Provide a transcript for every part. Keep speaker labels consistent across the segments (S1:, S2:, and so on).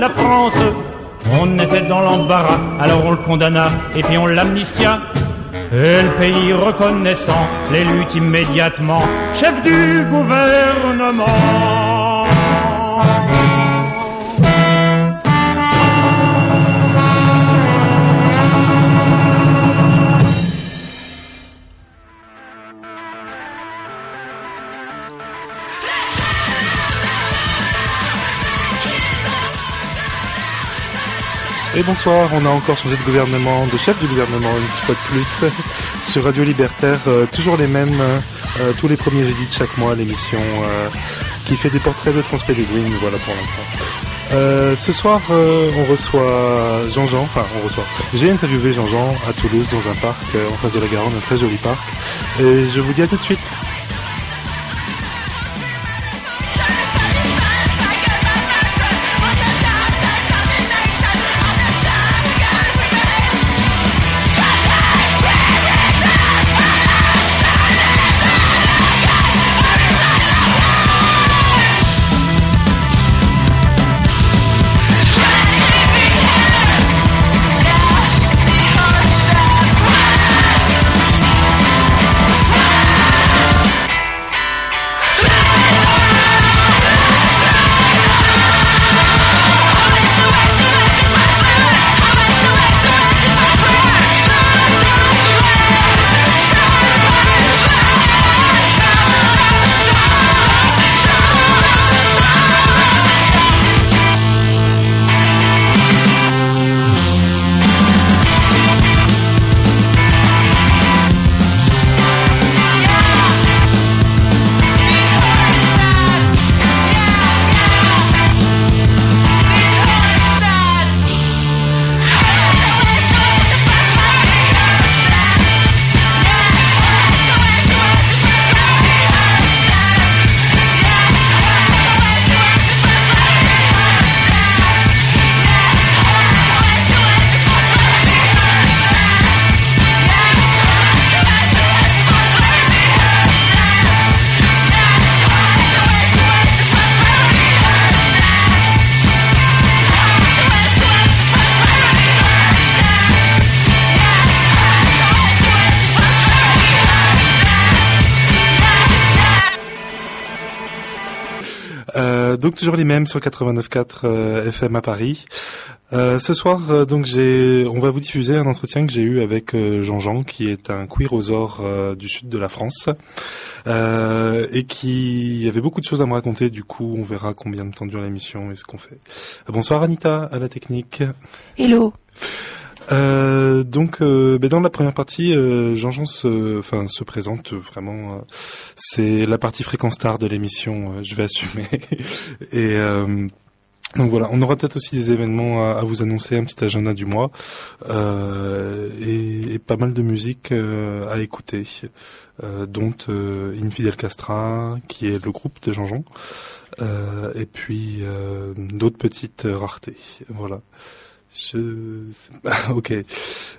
S1: la France. On était dans l'embarras, alors on le condamna et puis on l'amnistia. Et le pays reconnaissant l'élut immédiatement chef du gouvernement.
S2: Et bonsoir, on a encore changé de gouvernement, de chef du gouvernement une fois de plus sur Radio Libertaire, euh, toujours les mêmes, euh, tous les premiers jeudis de chaque mois, l'émission euh, qui fait des portraits de transpélégrines, voilà pour l'instant. ce soir, on reçoit Jean-Jean, enfin on reçoit. J'ai interviewé Jean-Jean à Toulouse dans un parc en face de la Garonne, un très joli parc. Et je vous dis à tout de suite. Toujours les mêmes sur 89.4 euh, FM à Paris. Euh, ce soir, euh, donc on va vous diffuser un entretien que j'ai eu avec Jean-Jean, qui est un queerosaure du sud de la France, et qui avait beaucoup de choses à me raconter. Du coup, on verra combien de temps dure l'émission et ce qu'on fait. bonsoir Anita à la technique.
S3: Hello.
S2: Euh, donc, euh, ben dans la première partie, euh, Jean-Jean se, enfin, se présente vraiment. c'est la partie fréquence star de l'émission. je vais assumer. Et donc voilà, on aura peut-être aussi des événements à, vous annoncer, un petit agenda du mois et, et, pas mal de musique à écouter, dont Infidel Castra, qui est le groupe de Jean-Jean, et puis d'autres petites raretés. Voilà. Je... ok.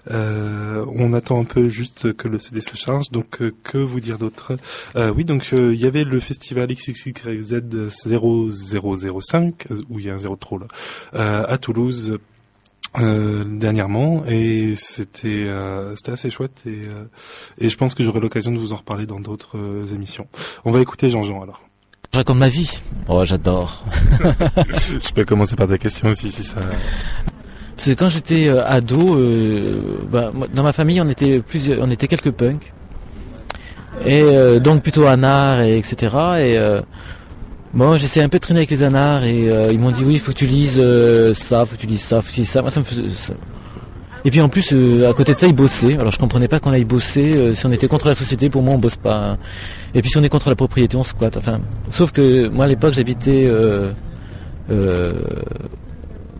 S2: Euh, on attend un peu juste que le CD se charge. Donc, euh, que vous dire d'autre? Euh, Oui, donc il y avait le festival XXYZ 0005 où il y a un zéro trop là à Toulouse. dernièrement et c'était c'était assez chouette et et je pense que j'aurai l'occasion de vous en reparler dans d'autres émissions. On va écouter Jean-Jean alors.
S4: Je raconte ma vie. Oh, j'adore.
S2: je peux commencer par ta question aussi si ça.
S4: Parce que quand j'étais euh, ado, euh, bah, dans ma famille, on était plusieurs, on était quelques punks. Et euh, donc plutôt anards et etc. Et moi j'essayais un peu de traîner avec les anards et ils m'ont dit oui, il faut que tu lises ça, faut que tu lises ça, faut que tu lises ça. Moi ça me. Et puis en plus, à côté de ça, ils bossaient. Alors je comprenais pas qu'on aille bosser. si on était contre la société, pour moi, on bosse pas. Et puis si on est contre la propriété, on squatte. Enfin, sauf que moi à l'époque, j'habitais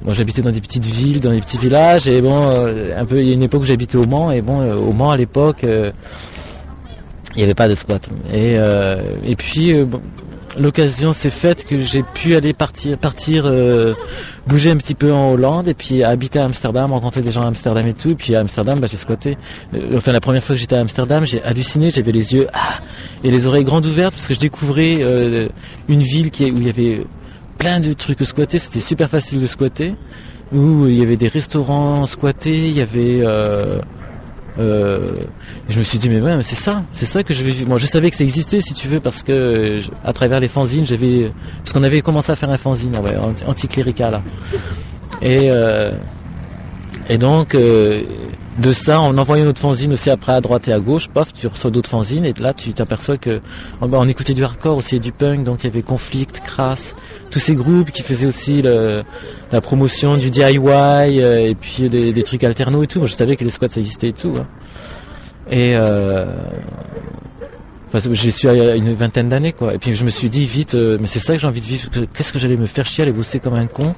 S4: moi j'habitais dans des petites villes, dans des petits villages, et bon, euh, un peu, il y a une époque où j'habitais au Mans, et bon, euh, au Mans à l'époque, euh, il n'y avait pas de squat. Et, et puis, l'occasion s'est faite que j'ai pu aller partir, partir bouger un petit peu en Hollande, et puis habiter à Amsterdam, rencontrer des gens à Amsterdam et tout, et puis à Amsterdam, bah, j'ai squatté. Enfin, la première fois que j'étais à Amsterdam, j'ai halluciné, j'avais les yeux ah, et les oreilles grandes ouvertes, parce que je découvrais une ville qui, où il y avait plein de trucs squattés. C'était super facile de squatter. Où il y avait des restaurants squattés, il y avait. Euh, euh, je me suis dit mais ouais, mais c'est ça, c'est ça que je vais. Moi, je savais que ça existait si tu veux parce que à travers les fanzines, j'avais parce qu'on avait commencé à faire un fanzine ouais, anti- anticlérical. Et euh, et donc euh, de ça, en envoyant notre fanzine aussi après à droite et à gauche, paf, tu reçois d'autres fanzines et là tu t'aperçois que oh, bah, on écoutait du hardcore aussi et du punk, donc il y avait Conflict, Crass, tous ces groupes qui faisaient aussi la promotion du DIY euh, et puis des, des trucs alternaux et tout. Moi, je savais que les squats ça existait et tout. hein. Et euh, enfin, j'y suis à une vingtaine d'années quoi. Et puis je me suis dit vite, euh, mais c'est ça que j'ai envie de vivre. que- Qu'est-ce que j'allais me faire chier, aller bosser comme un con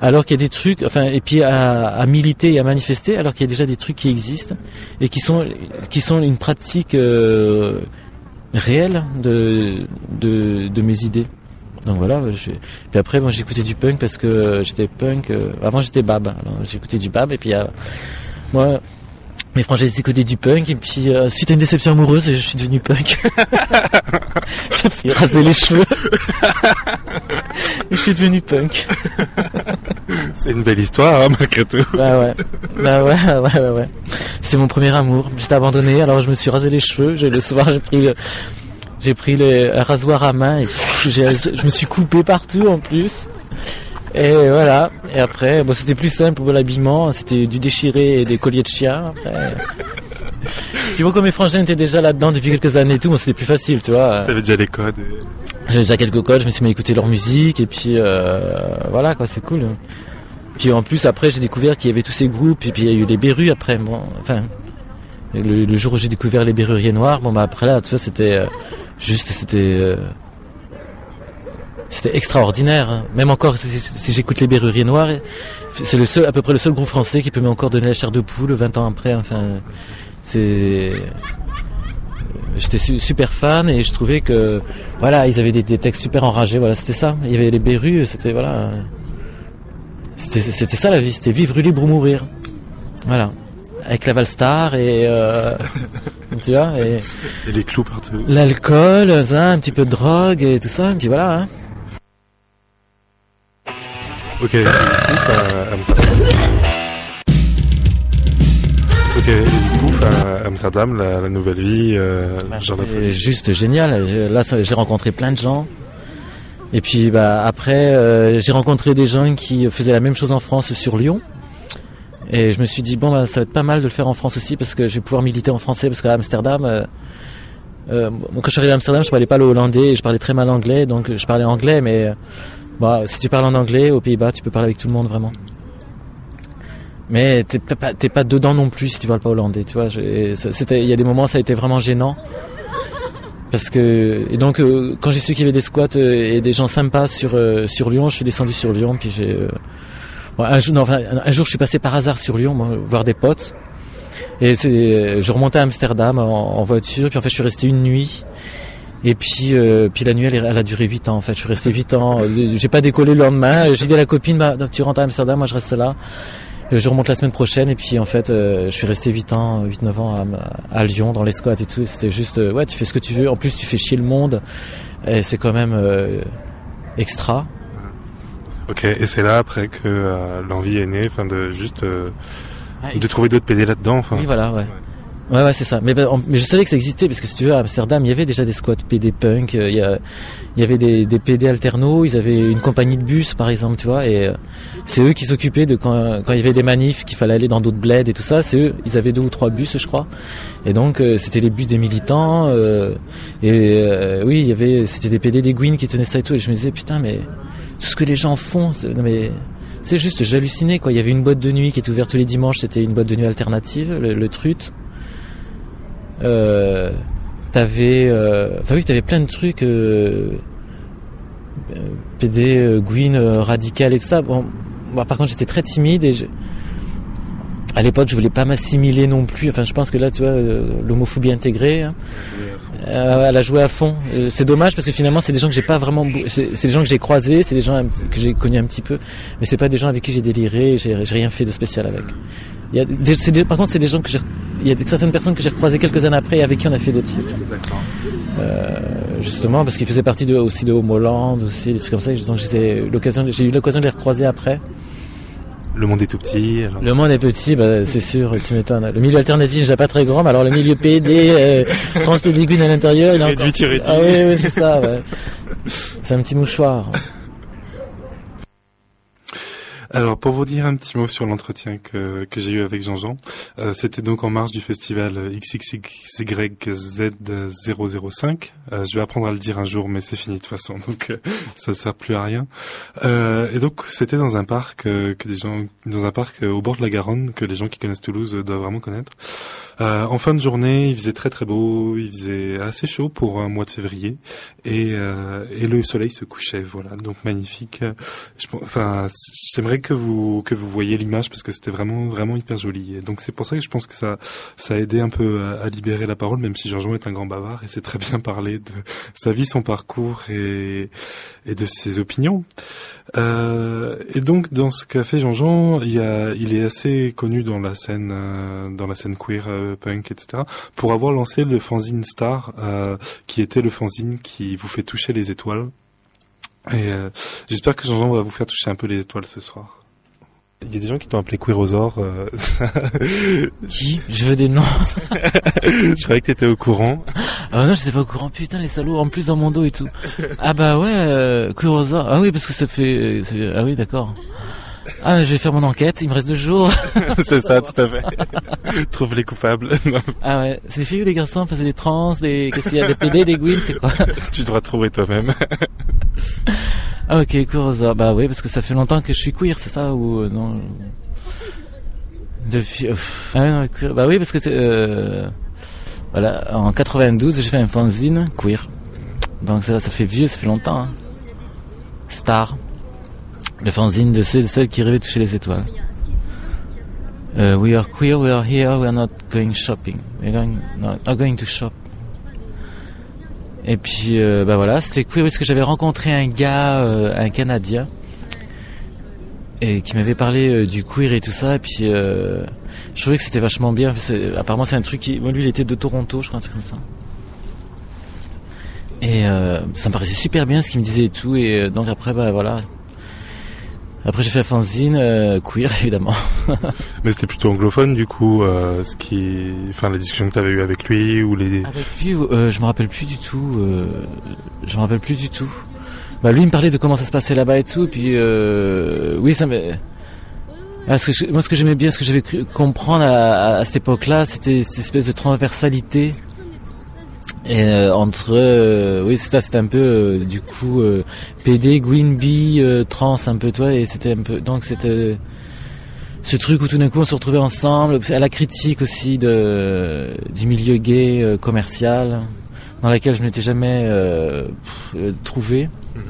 S4: alors qu'il y a des trucs, enfin, et puis à, à militer et à manifester, alors qu'il y a déjà des trucs qui existent et qui sont qui sont une pratique euh, réelle de, de de mes idées. Donc voilà, je... puis après moi j'écoutais du punk parce que j'étais punk. euh, Avant j'étais bab, alors j'écoutais du bab et puis euh, moi mes frangins ils écoutaient du punk et puis euh, suite à une déception amoureuse je suis devenu punk. suis rasé les cheveux. je suis devenu punk.
S2: C'est une belle histoire, hein, malgré tout.
S4: Bah ouais, bah ouais, ouais, ouais, ouais. C'est mon premier amour. J'étais abandonné, alors je me suis rasé les cheveux. J'ai le soir, j'ai pris, le- j'ai pris le rasoir à main et pff, je me suis coupé partout en plus. Et voilà. Et après, bon, c'était plus simple pour l'habillement. C'était du déchiré et des colliers de chien. Après. Puis bon, comme mes frangins étaient déjà là-dedans depuis quelques années et tout, bon, c'était plus facile, tu vois.
S2: T'avais déjà les codes. et-
S4: J'avais déjà quelques codes, je me suis mis à écouter leur musique et puis euh, voilà quoi, c'est cool. Puis en plus après j'ai découvert qu'il y avait tous ces groupes et puis il y a eu les Berus après. Bon, enfin le, jour où j'ai découvert les Berruriers Noirs, bon bah après là tu vois c'était euh, juste c'était euh, c'était extraordinaire. hein. Même encore si, si j'écoute les Berruriers Noirs, c'est le seul à peu près le seul groupe français qui peut encore donner la chair de poule 20 ans après. Enfin c'est j'étais su- super fan et je trouvais que voilà ils avaient des, des textes super enragés voilà c'était ça il y avait les Berus c'était voilà c'était c'était ça la vie c'était vivre libre ou mourir voilà avec la Valstar et euh, tu vois et
S2: Et les clous partout.
S4: l'alcool un petit peu de drogue et tout ça et puis voilà hein.
S2: Ok, coup, à Amsterdam. La, la nouvelle vie, euh,
S4: C'était
S2: folie.
S4: juste génial. Là, j'ai rencontré plein de gens. Et puis, bah, après, euh, j'ai rencontré des gens qui faisaient la même chose en France sur Lyon. Et je me suis dit, bon, bah, ça va être pas mal de le faire en France aussi parce que je vais pouvoir militer en français parce qu'à Amsterdam, euh, euh, bon, quand je suis arrivé à Amsterdam, je parlais pas le hollandais et je parlais très mal anglais. Donc, je parlais anglais, mais bah, si tu parles en anglais aux Pays-Bas, tu peux parler avec tout le monde vraiment. Mais t'es pas, t'es pas dedans non plus si tu parles pas hollandais, tu vois. il y a des moments, ça a été vraiment gênant. Parce que et donc euh, quand j'ai su qu'il y avait des squats euh, et des gens sympas sur euh, sur Lyon, je suis descendu sur Lyon puis j'ai bon, un jour non, enfin, un, jour je suis passé par hasard sur Lyon voir des potes. Et c'est je remontais à Amsterdam en, voiture puis en fait je suis resté une nuit. Et puis puis la nuit elle, elle a duré huit ans en fait. Je suis resté huit ans. J'ai pas décollé le lendemain. J'ai dit à la copine bah, tu rentres à Amsterdam moi je reste là je remonte la semaine prochaine et puis en fait euh, je suis resté 8 ans, 8-9 ans à, à Lyon dans les squats et tout. C'était juste euh, ouais tu fais ce que tu veux. En plus tu fais chier le monde et c'est quand même euh, extra.
S2: Ok, et c'est là après que euh, l'envie est née, enfin de juste euh, de trouver d'autres PD là-dedans. Enfin,
S4: Oui voilà ouais. Ouais ouais c'est ça. Mais, bah, mais je savais que ça existait parce que si tu veux à Amsterdam il y avait déjà des squats PD punk. euh, Il y, avait des, des PD alternos. Ils avaient une compagnie de bus par exemple tu vois et euh, c'est eux qui s'occupaient de quand il y avait des manifs qu'il fallait aller dans d'autres bleds et tout ça. C'est eux. Ils avaient deux ou trois bus je crois. Et donc euh, c'était les bus des militants euh, et oui il y avait c'était des PD des Gwyn qui tenaient ça et tout et je me disais putain mais tout ce que les gens font non mais c'est juste j'hallucinais quoi il y avait une boîte de nuit qui était ouverte tous les dimanches c'était une boîte de nuit alternative le, le Trut euh, t'avais euh, oui t'avais plein de trucs euh, PD Gwyn radical et tout ça. Bon par contre j'étais très timide et à l'époque je voulais pas m'assimiler non plus. Enfin je pense que là tu vois l'homophobie intégrée hein, euh, elle a joué à fond. C'est dommage parce que finalement c'est des gens que j'ai pas vraiment c'est des gens que j'ai croisés c'est des gens que j'ai connus un petit peu mais c'est pas des gens avec qui j'ai déliré j'ai rien fait de spécial avec il y a des, des- par contre c'est des gens que j'ai il y a certaines personnes que j'ai recroisées quelques années après et avec qui on a fait d'autres trucs. Euh, justement parce qu'ils faisaient partie de, aussi de Homeland, aussi des trucs comme ça. Donc j'ai l'occasion, j'ai eu l'occasion de les recroiser après.
S2: Le monde est tout petit. Alors...
S4: Le monde est petit, bah, c'est sûr, tu m'étonnes. Le milieu alternatif déjà pas très grand, mais alors le milieu PD, euh, transpédigrine à l'intérieur,
S2: il est encore... tu réduis.
S4: Ah oui, oui c'est ça. Ouais. c'est un petit mouchoir.
S2: Alors pour vous dire un petit mot sur l'entretien que, que j'ai eu avec Jean-Jean, euh, c'était donc en marge du festival XXXYZ005. Euh, je vais apprendre à le dire un jour, mais c'est fini de toute façon, donc euh, ça sert plus à rien. Euh, et donc c'était dans un parc que des gens, dans un parc au bord de la Garonne que les gens qui connaissent Toulouse doivent vraiment connaître. Euh, en fin de journée, il faisait très très beau, il faisait assez chaud pour un mois de février et, euh, et le soleil se couchait. Voilà, donc magnifique. Je, enfin, j'aimerais que vous que vous voyez l'image parce que c'était vraiment vraiment hyper joli. Et donc c'est pour ça que je pense que ça ça a aidé un peu à, libérer la parole, même si Georges est un grand bavard et c'est très bien parler de sa vie, son parcours et et de ses opinions. Euh, et donc dans ce qu'a fait Jean-Jean, il, il est assez connu dans la scène, euh, dans la scène queer, euh, punk, etc. Pour avoir lancé le fanzine Star, qui était le fanzine qui vous fait toucher les étoiles. Et j'espère que Jean-Jean va vous faire toucher un peu les étoiles ce soir. Il y a des gens qui t'ont appelé Queerosaur. Euh...
S4: qui? Je veux des noms.
S2: je croyais que t'étais au courant.
S4: Ah non, j'étais pas au courant. Putain, les salauds, en plus dans mon dos et tout. Ah bah ouais, euh, Queerosaur. Ah oui, parce que ça fait... Ah oui, d'accord. Ah, je vais faire mon enquête, il me reste deux jours.
S2: c'est ça, tout à fait. Trouve les coupables.
S4: Ah ouais, c'est des filles ou des garçons, enfin c'est des trans, des... Qu'est-ce qu'il y a Des PD, des gwyn, c'est quoi
S2: Tu devras trouver toi-même.
S4: Ah ok, Kurosawa. Bah oui, parce que ça fait longtemps que je suis queer, c'est ça ou euh, non Depuis. Ah, queer. Bah oui, parce que c'est. Euh, voilà, en 92, j'ai fait un fanzine queer. Donc ça, ça fait vieux, ça fait longtemps. Hein. Star. Le fanzine de ceux et celles qui rêvaient de toucher les étoiles. Uh, we are queer, we are here, we are not going shopping. We are going, not going to shop. Et puis euh, bah voilà, c'était cool parce que j'avais rencontré un gars, euh, un Canadien, et qui m'avait parlé euh, du queer et tout ça. Et puis je trouvais que c'était vachement bien. Apparemment c'est un truc qui, moi lui il était de Toronto, je crois un truc comme ça. Et ça me paraissait super bien ce qu'il me disait et tout. Et donc après bah voilà, après j'ai fait fanzine euh, queer évidemment.
S2: Mais c'était plutôt anglophone du coup, euh, ce qui, enfin la discussion que tu avais eue avec lui ou les.
S4: Avec lui, euh, je me rappelle plus du tout. Je me rappelle plus du tout. Bah lui il me parlait de comment ça se passait là-bas et tout, puis oui ça me. Ah, que moi ce que j'aimais bien, ce que j'avais cru comprendre à, à cette époque-là, c'était cette espèce de transversalité et euh, entre euh, oui c'est ça c'était un peu euh, du coup PD Greenbee trans un peu toi et c'était un peu donc c'était ce truc où tout d'un coup on se retrouvait ensemble à la critique aussi de du milieu gay commercial dans laquelle je n'étais jamais trouvé. Mm-hmm.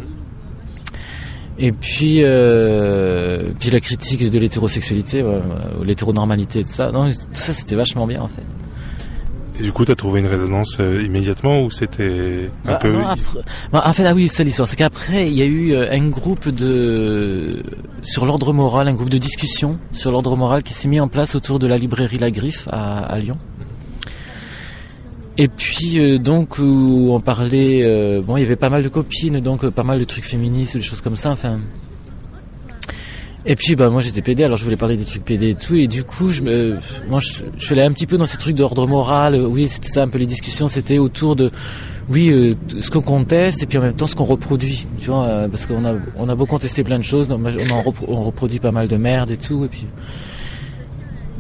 S4: et puis puis la critique de l'hétérosexualité l'hétéronormalité tout ça. Non, tout ça c'était vachement bien en fait
S2: et du coup, tu as trouvé une résonance euh, immédiatement ou c'était un bah, peu...
S4: Bah, en fait, ah oui, c'est l'histoire. C'est qu'après, il y a eu euh, un groupe de sur l'ordre moral, un groupe de discussion sur l'ordre moral qui s'est mis en place autour de la librairie La Griffe à, à Lyon. Et puis euh, donc où on parlait, bon, il y avait pas mal de copines, donc pas mal de trucs féministes, des choses comme ça. Enfin, et puis bah moi j'étais PD, alors je voulais parler des trucs PD et tout, et du coup je me, moi je, je suis allé un petit peu dans ces trucs d'ordre moral. Oui, c'était ça un peu les discussions, c'était autour de, oui, euh, ce qu'on conteste et puis en même temps ce qu'on reproduit, tu vois, euh, parce qu'on a on a beau contester plein de choses, on, on reproduit pas mal de merde et tout, et puis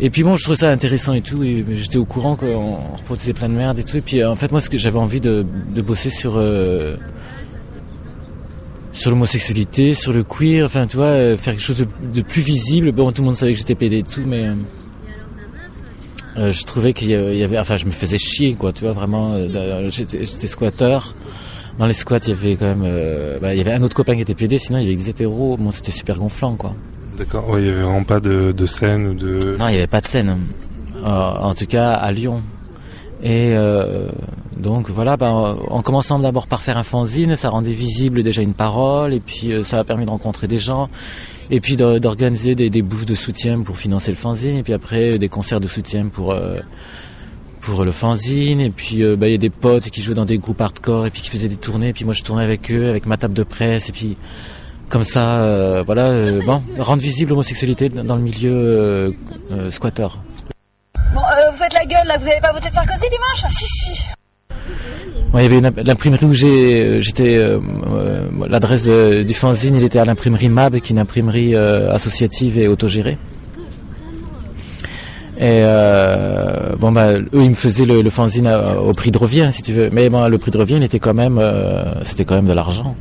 S4: et puis bon, je trouvais ça intéressant et tout, et j'étais au courant qu'on reproduisait plein de merde et tout, et puis en fait moi ce que j'avais envie de, de bosser sur euh, sur l'homosexualité, sur le queer, enfin tu vois, euh, faire quelque chose de, plus visible. Bon, tout le monde savait que j'étais pédé et tout, mais euh, euh, je trouvais qu'il y avait, enfin je me faisais chier quoi, tu vois, vraiment, j'étais squatter. Dans les squats, il y avait quand même, bah, il y avait un autre copain qui était pédé, sinon il y avait des hétéros, bon c'était super gonflant quoi.
S2: D'accord, ouais, il y avait vraiment pas de, de scène ou de...
S4: Non, il y avait pas de scène, en tout cas à Lyon. Et Donc voilà, ben, en commençant d'abord par faire un fanzine, ça rendait visible déjà une parole, et puis euh, ça a permis de rencontrer des gens, et puis d'organiser des, bouffes de soutien pour financer le fanzine, et puis après des concerts de soutien pour euh, pour le fanzine, et puis ben, il y a des potes qui jouaient dans des groupes hardcore, et puis qui faisaient des tournées, et puis moi je tournais avec eux, avec ma table de presse, et puis comme ça, voilà, bon, rendre visible l'homosexualité dans le milieu squatter.
S3: Bon, vous faites la gueule là, vous avez pas voté de Sarkozy dimanche? Si, si
S4: il y avait l'imprimerie où euh, j'étais, euh, euh, l'adresse du fanzine, il était à l'imprimerie MAB, qui est une imprimerie associative et autogérée. Et bon bah eux ils me faisaient le, fanzine au prix de revient si tu veux. Mais bon le prix de revient il était quand même c'était quand même de l'argent.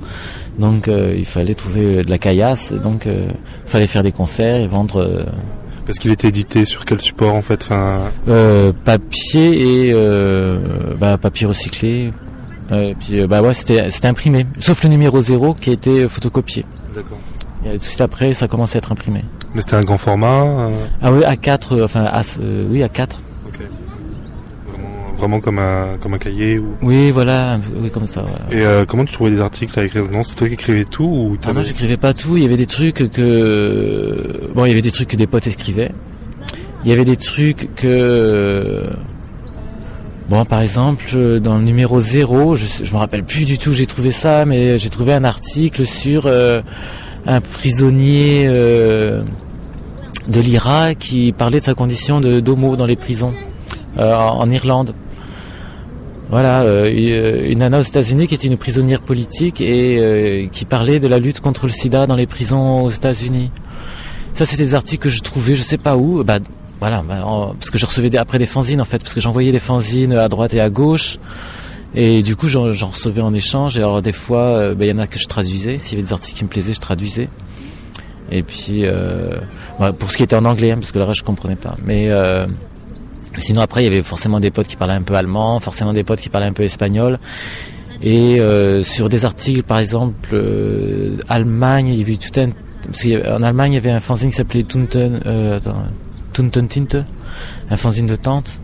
S4: Donc il fallait trouver de la caillasse. Donc il fallait faire des concerts et vendre
S2: parce qu'il était édité sur quel support en fait enfin...
S4: Euh, papier et euh, bah, papier recyclé. Euh, puis bah ouais, c'était c'était imprimé, sauf le numéro 0 qui a été photocopié. D'accord. Et tout de suite après, ça a commencé à être imprimé.
S2: Mais c'était un grand format.
S4: Ah oui, à 4 enfin oui à 4
S2: vraiment comme un comme un cahier ou...
S4: Oui, voilà, oui comme ça.
S2: Et euh, comment tu trouvais des articles à écrire? Non, c'est toi qui écrivais tout ou
S4: ah Non, j'écrivais pas tout. Il y avait des trucs que bon, il y avait des trucs que des potes écrivaient. Il y avait des trucs que Bon, par exemple, dans le numéro 0, je, je me rappelle plus du tout, j'ai trouvé ça, mais j'ai trouvé un article sur euh, un prisonnier euh, de l'Irak qui parlait de sa condition de d'homo dans les prisons en Irlande. Voilà, euh, euh, une nana aux États-Unis qui était une prisonnière politique et euh, qui parlait de la lutte contre le sida dans les prisons aux États-Unis. Ça, c'était des articles que je trouvais, je sais pas où. Bah, voilà, bah, parce que je recevais après des fanzines en fait, parce que j'envoyais des fanzines à droite et à gauche. Et du coup, j'en recevais en échange. Et alors, des fois, bah, il y en a que je traduisais. S'il y avait des articles qui me plaisaient, je traduisais. Et puis, bah, pour ce qui était en anglais, hein, parce que le reste, je comprenais pas. Mais Sinon après il y avait forcément des potes qui parlaient un peu allemand, forcément des potes qui parlaient un peu espagnol. Et euh, sur des articles par exemple euh, Allemagne, il y avait tout un parce qu'en Allemagne il y avait un fanzine qui s'appelait Tunten euh, Tinte, un fanzine de tante.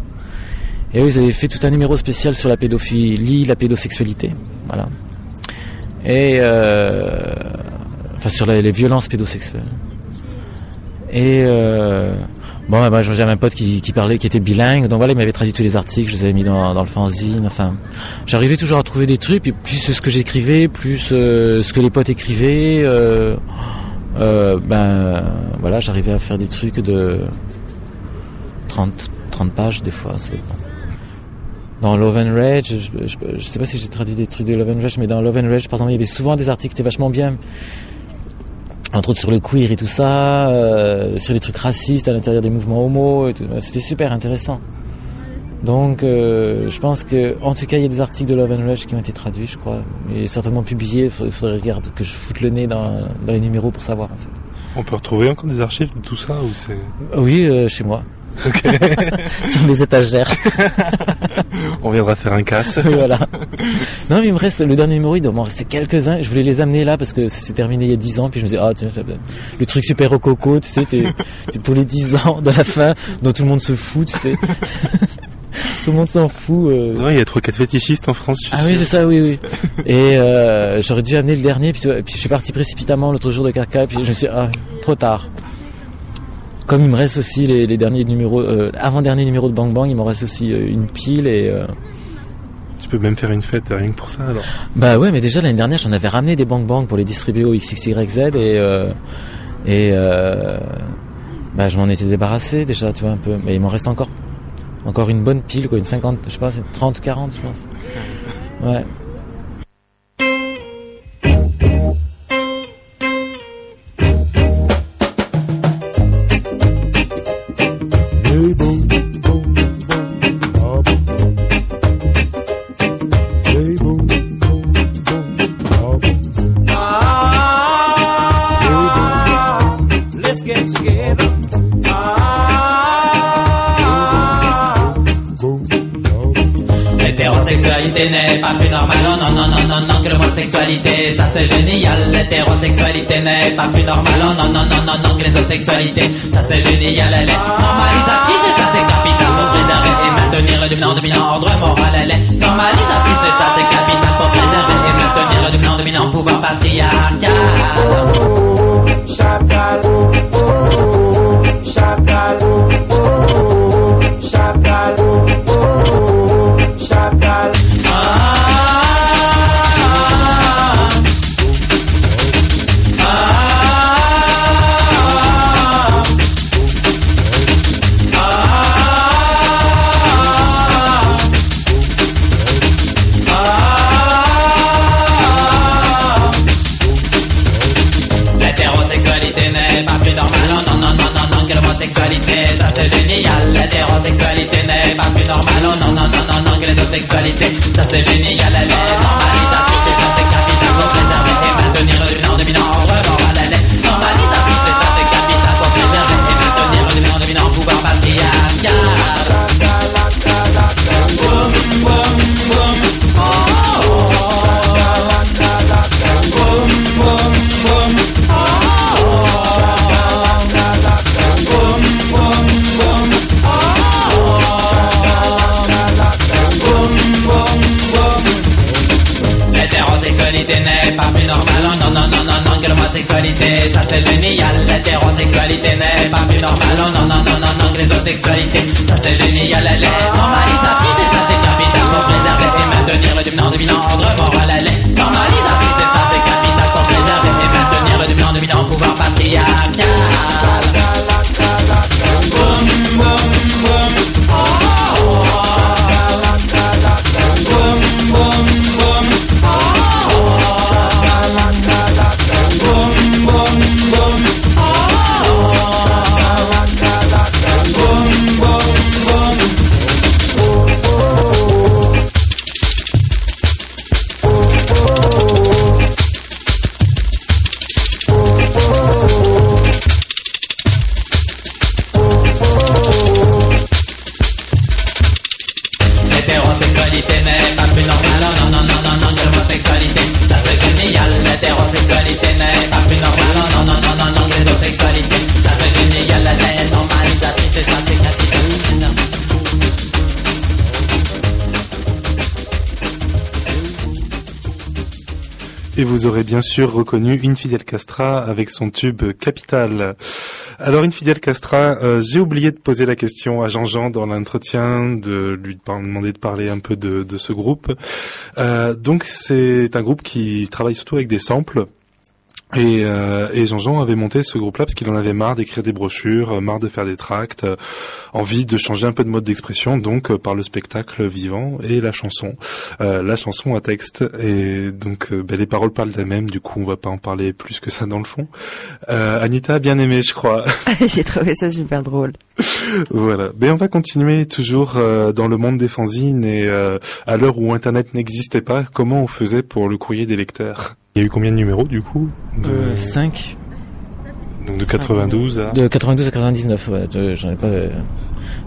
S4: Et eux ils avaient fait tout un numéro spécial sur la pédophilie, la pédosexualité, voilà. Et euh, enfin sur les, les violences pédosexuelles. Et euh, Bon, bah, j'avais un pote qui, parlait, qui était bilingue, donc voilà, il m'avait traduit tous les articles, je les avais mis dans, le fanzine, enfin, j'arrivais toujours à trouver des trucs, et plus ce que j'écrivais, plus euh, ce que les potes écrivaient, euh, euh, ben voilà, j'arrivais à faire des trucs de 30, 30 pages des fois. C'est Dans Love and Rage, je, je, je, sais pas si j'ai traduit des trucs de Love and Rage, mais dans Love and Rage, par exemple, il y avait souvent des articles qui étaient vachement bien entre autres sur le queer et tout ça, euh, sur les trucs racistes à l'intérieur des mouvements homo. C'était super intéressant. Donc, euh, je pense que, en tout cas, il y a des articles de Love and Rage qui ont été traduits, je crois, et certainement publiés. Il faudrait, regarder que je foute le nez dans, dans, les numéros pour savoir, en fait.
S2: On peut retrouver encore des archives de tout ça ou c'est
S4: Oui, euh, chez moi. sur mes étagères.
S2: On viendra faire un casse.
S4: voilà. Non, mais il me reste le dernier numéro, il doit m'en rester quelques-uns. Je voulais les amener là parce que c'est terminé il y a 10 ans. Puis je me disais, ah, tiens, le truc super au coco, tu sais, pour les 10 ans de la fin, dont tout le monde se fout, tu sais. tout le monde s'en fout. Euh.
S2: Non, il y a trop quatre fétichistes en France.
S4: ah oui, c'est ça, oui, oui. Et euh, j'aurais dû amener le dernier, puis, puis je suis parti précipitamment l'autre jour de Carca, puis je me suis dit, ah, trop tard. Comme il me reste aussi les, derniers numéros, euh, avant-dernier numéro de Bang Bang, il me reste aussi euh, une pile et. Euh,
S2: tu peux même faire une fête rien que pour ça alors.
S4: Bah ouais, mais déjà l'année dernière j'en avais ramené des Bang Bang pour les distribuer au XXYZ et et bah je m'en étais débarrassé déjà, tu vois un peu. Mais il m'en reste encore encore une bonne pile quoi, une 50, je sais pas, 30, 40 je pense. Ouais.
S5: Plus normale. Oh, non, non, non, non, non, que les autres sexualités, ça c'est génial. Elle est normalisatrice L'hétérosexualité n'est pas plus normale, non, non, non, non, non, non, que les ça c'est génial. Elle est. Normalisatrice et ça c'est capital. Pour préserver et maintenir le dominant dominant ordre
S2: bien sûr reconnu Infidel Castra avec son tube Capital. Alors Infidel Castra, euh, j'ai oublié de poser la question à Jean-Jean dans l'entretien, de lui demander de parler un peu de, de ce groupe. Euh, donc c'est un groupe qui travaille surtout avec des samples. Et, euh, et Jean-Jean avait monté ce groupe-là parce qu'il en avait marre d'écrire des brochures, euh, marre de faire des tracts, euh, envie de changer un peu de mode d'expression, donc euh, par le spectacle vivant et la chanson. Euh, la chanson à texte, et donc euh, ben, les paroles parlent d'elles-mêmes, du coup on va pas en parler plus que ça dans le fond. Euh, Anita a bien aimé, je crois.
S6: J'ai trouvé ça super drôle.
S2: voilà. Mais on va continuer toujours euh, dans le monde des fanzines et euh, à l'heure où Internet n'existait pas, comment on faisait pour le courrier des lecteurs? Il y a eu combien de numéros du coup de,
S4: 5
S2: Donc de 92 à...
S4: De 92 à 99, ouais. de- J'en ai pas. euh,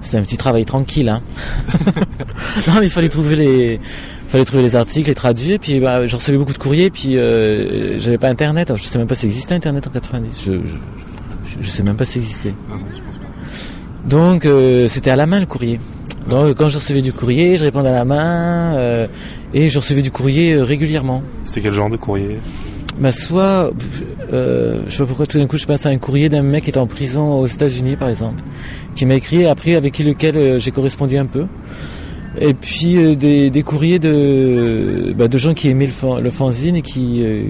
S4: C'était un petit travail tranquille, hein. non, mais il fallait trouver les, fallait trouver les articles, les traduire. Puis, bah, je recevais beaucoup de courriers. Puis, euh, j'avais pas Internet. Alors, je sais même pas si existait Internet en 90. Je, je, je- sais même pas si existait.
S2: Ah non, je pense pas.
S4: Donc, euh, c'était à la main le courrier. Donc, quand je recevais du courrier, je répondais à la main. euh, et je recevais du courrier euh, régulièrement.
S2: C'était quel genre de courrier?
S4: Bah soit, euh, je sais pas pourquoi tout d'un coup je passe à un courrier d'un mec qui est en prison aux États-Unis par exemple, qui m'a écrit après avec qui lequel euh, j'ai correspondu un peu. Et puis euh, des, des courriers de bah, de gens qui aimaient le, fan- le fanzine et qui euh,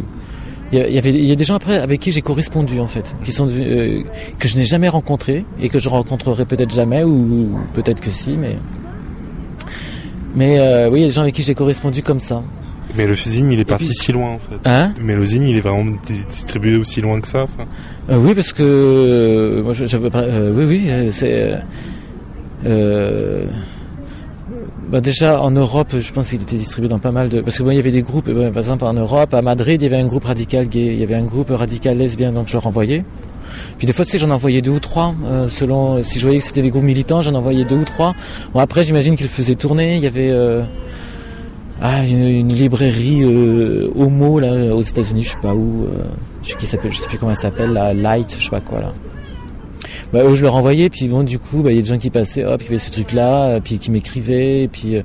S4: il y, avait il y a des gens après avec qui j'ai correspondu en fait, qui sont euh, que je n'ai jamais rencontrés et que je rencontrerai peut-être jamais ou peut-être que si mais mais euh, oui il y a des gens avec qui j'ai correspondu comme ça.
S2: Mais le zine, il est parti
S4: puis-
S2: si loin en fait.
S4: Hein?
S2: Mais le zine, il est vraiment distribué aussi loin que ça.
S4: Euh, oui, parce que moi, je- oui, oui, euh, c'est. Bah déjà en Europe, je pense qu'il était distribué dans pas mal de. Parce que bon, il y avait des groupes. euh, par exemple, en Europe, à Madrid, il y avait un groupe radical gay, il y avait un groupe radical lesbien, donc je leur envoyais. Puis des fois, tu sais, j'en envoyais deux ou trois, euh, selon si je voyais que c'était des groupes militants, j'en envoyais deux ou trois. Bon, après, j'imagine qu'ils faisaient tourner. Il y avait euh, ah, une, librairie euh, homo là aux États-Unis, je sais pas où, je sais qui s'appelle, je sais plus comment elle s'appelle, la Light, je sais pas quoi là. Bah, je leur envoyais, puis bon, du coup, bah, il y a des gens qui passaient, hop, il y avait ce truc-là, euh, puis qui m'écrivaient, puis, euh,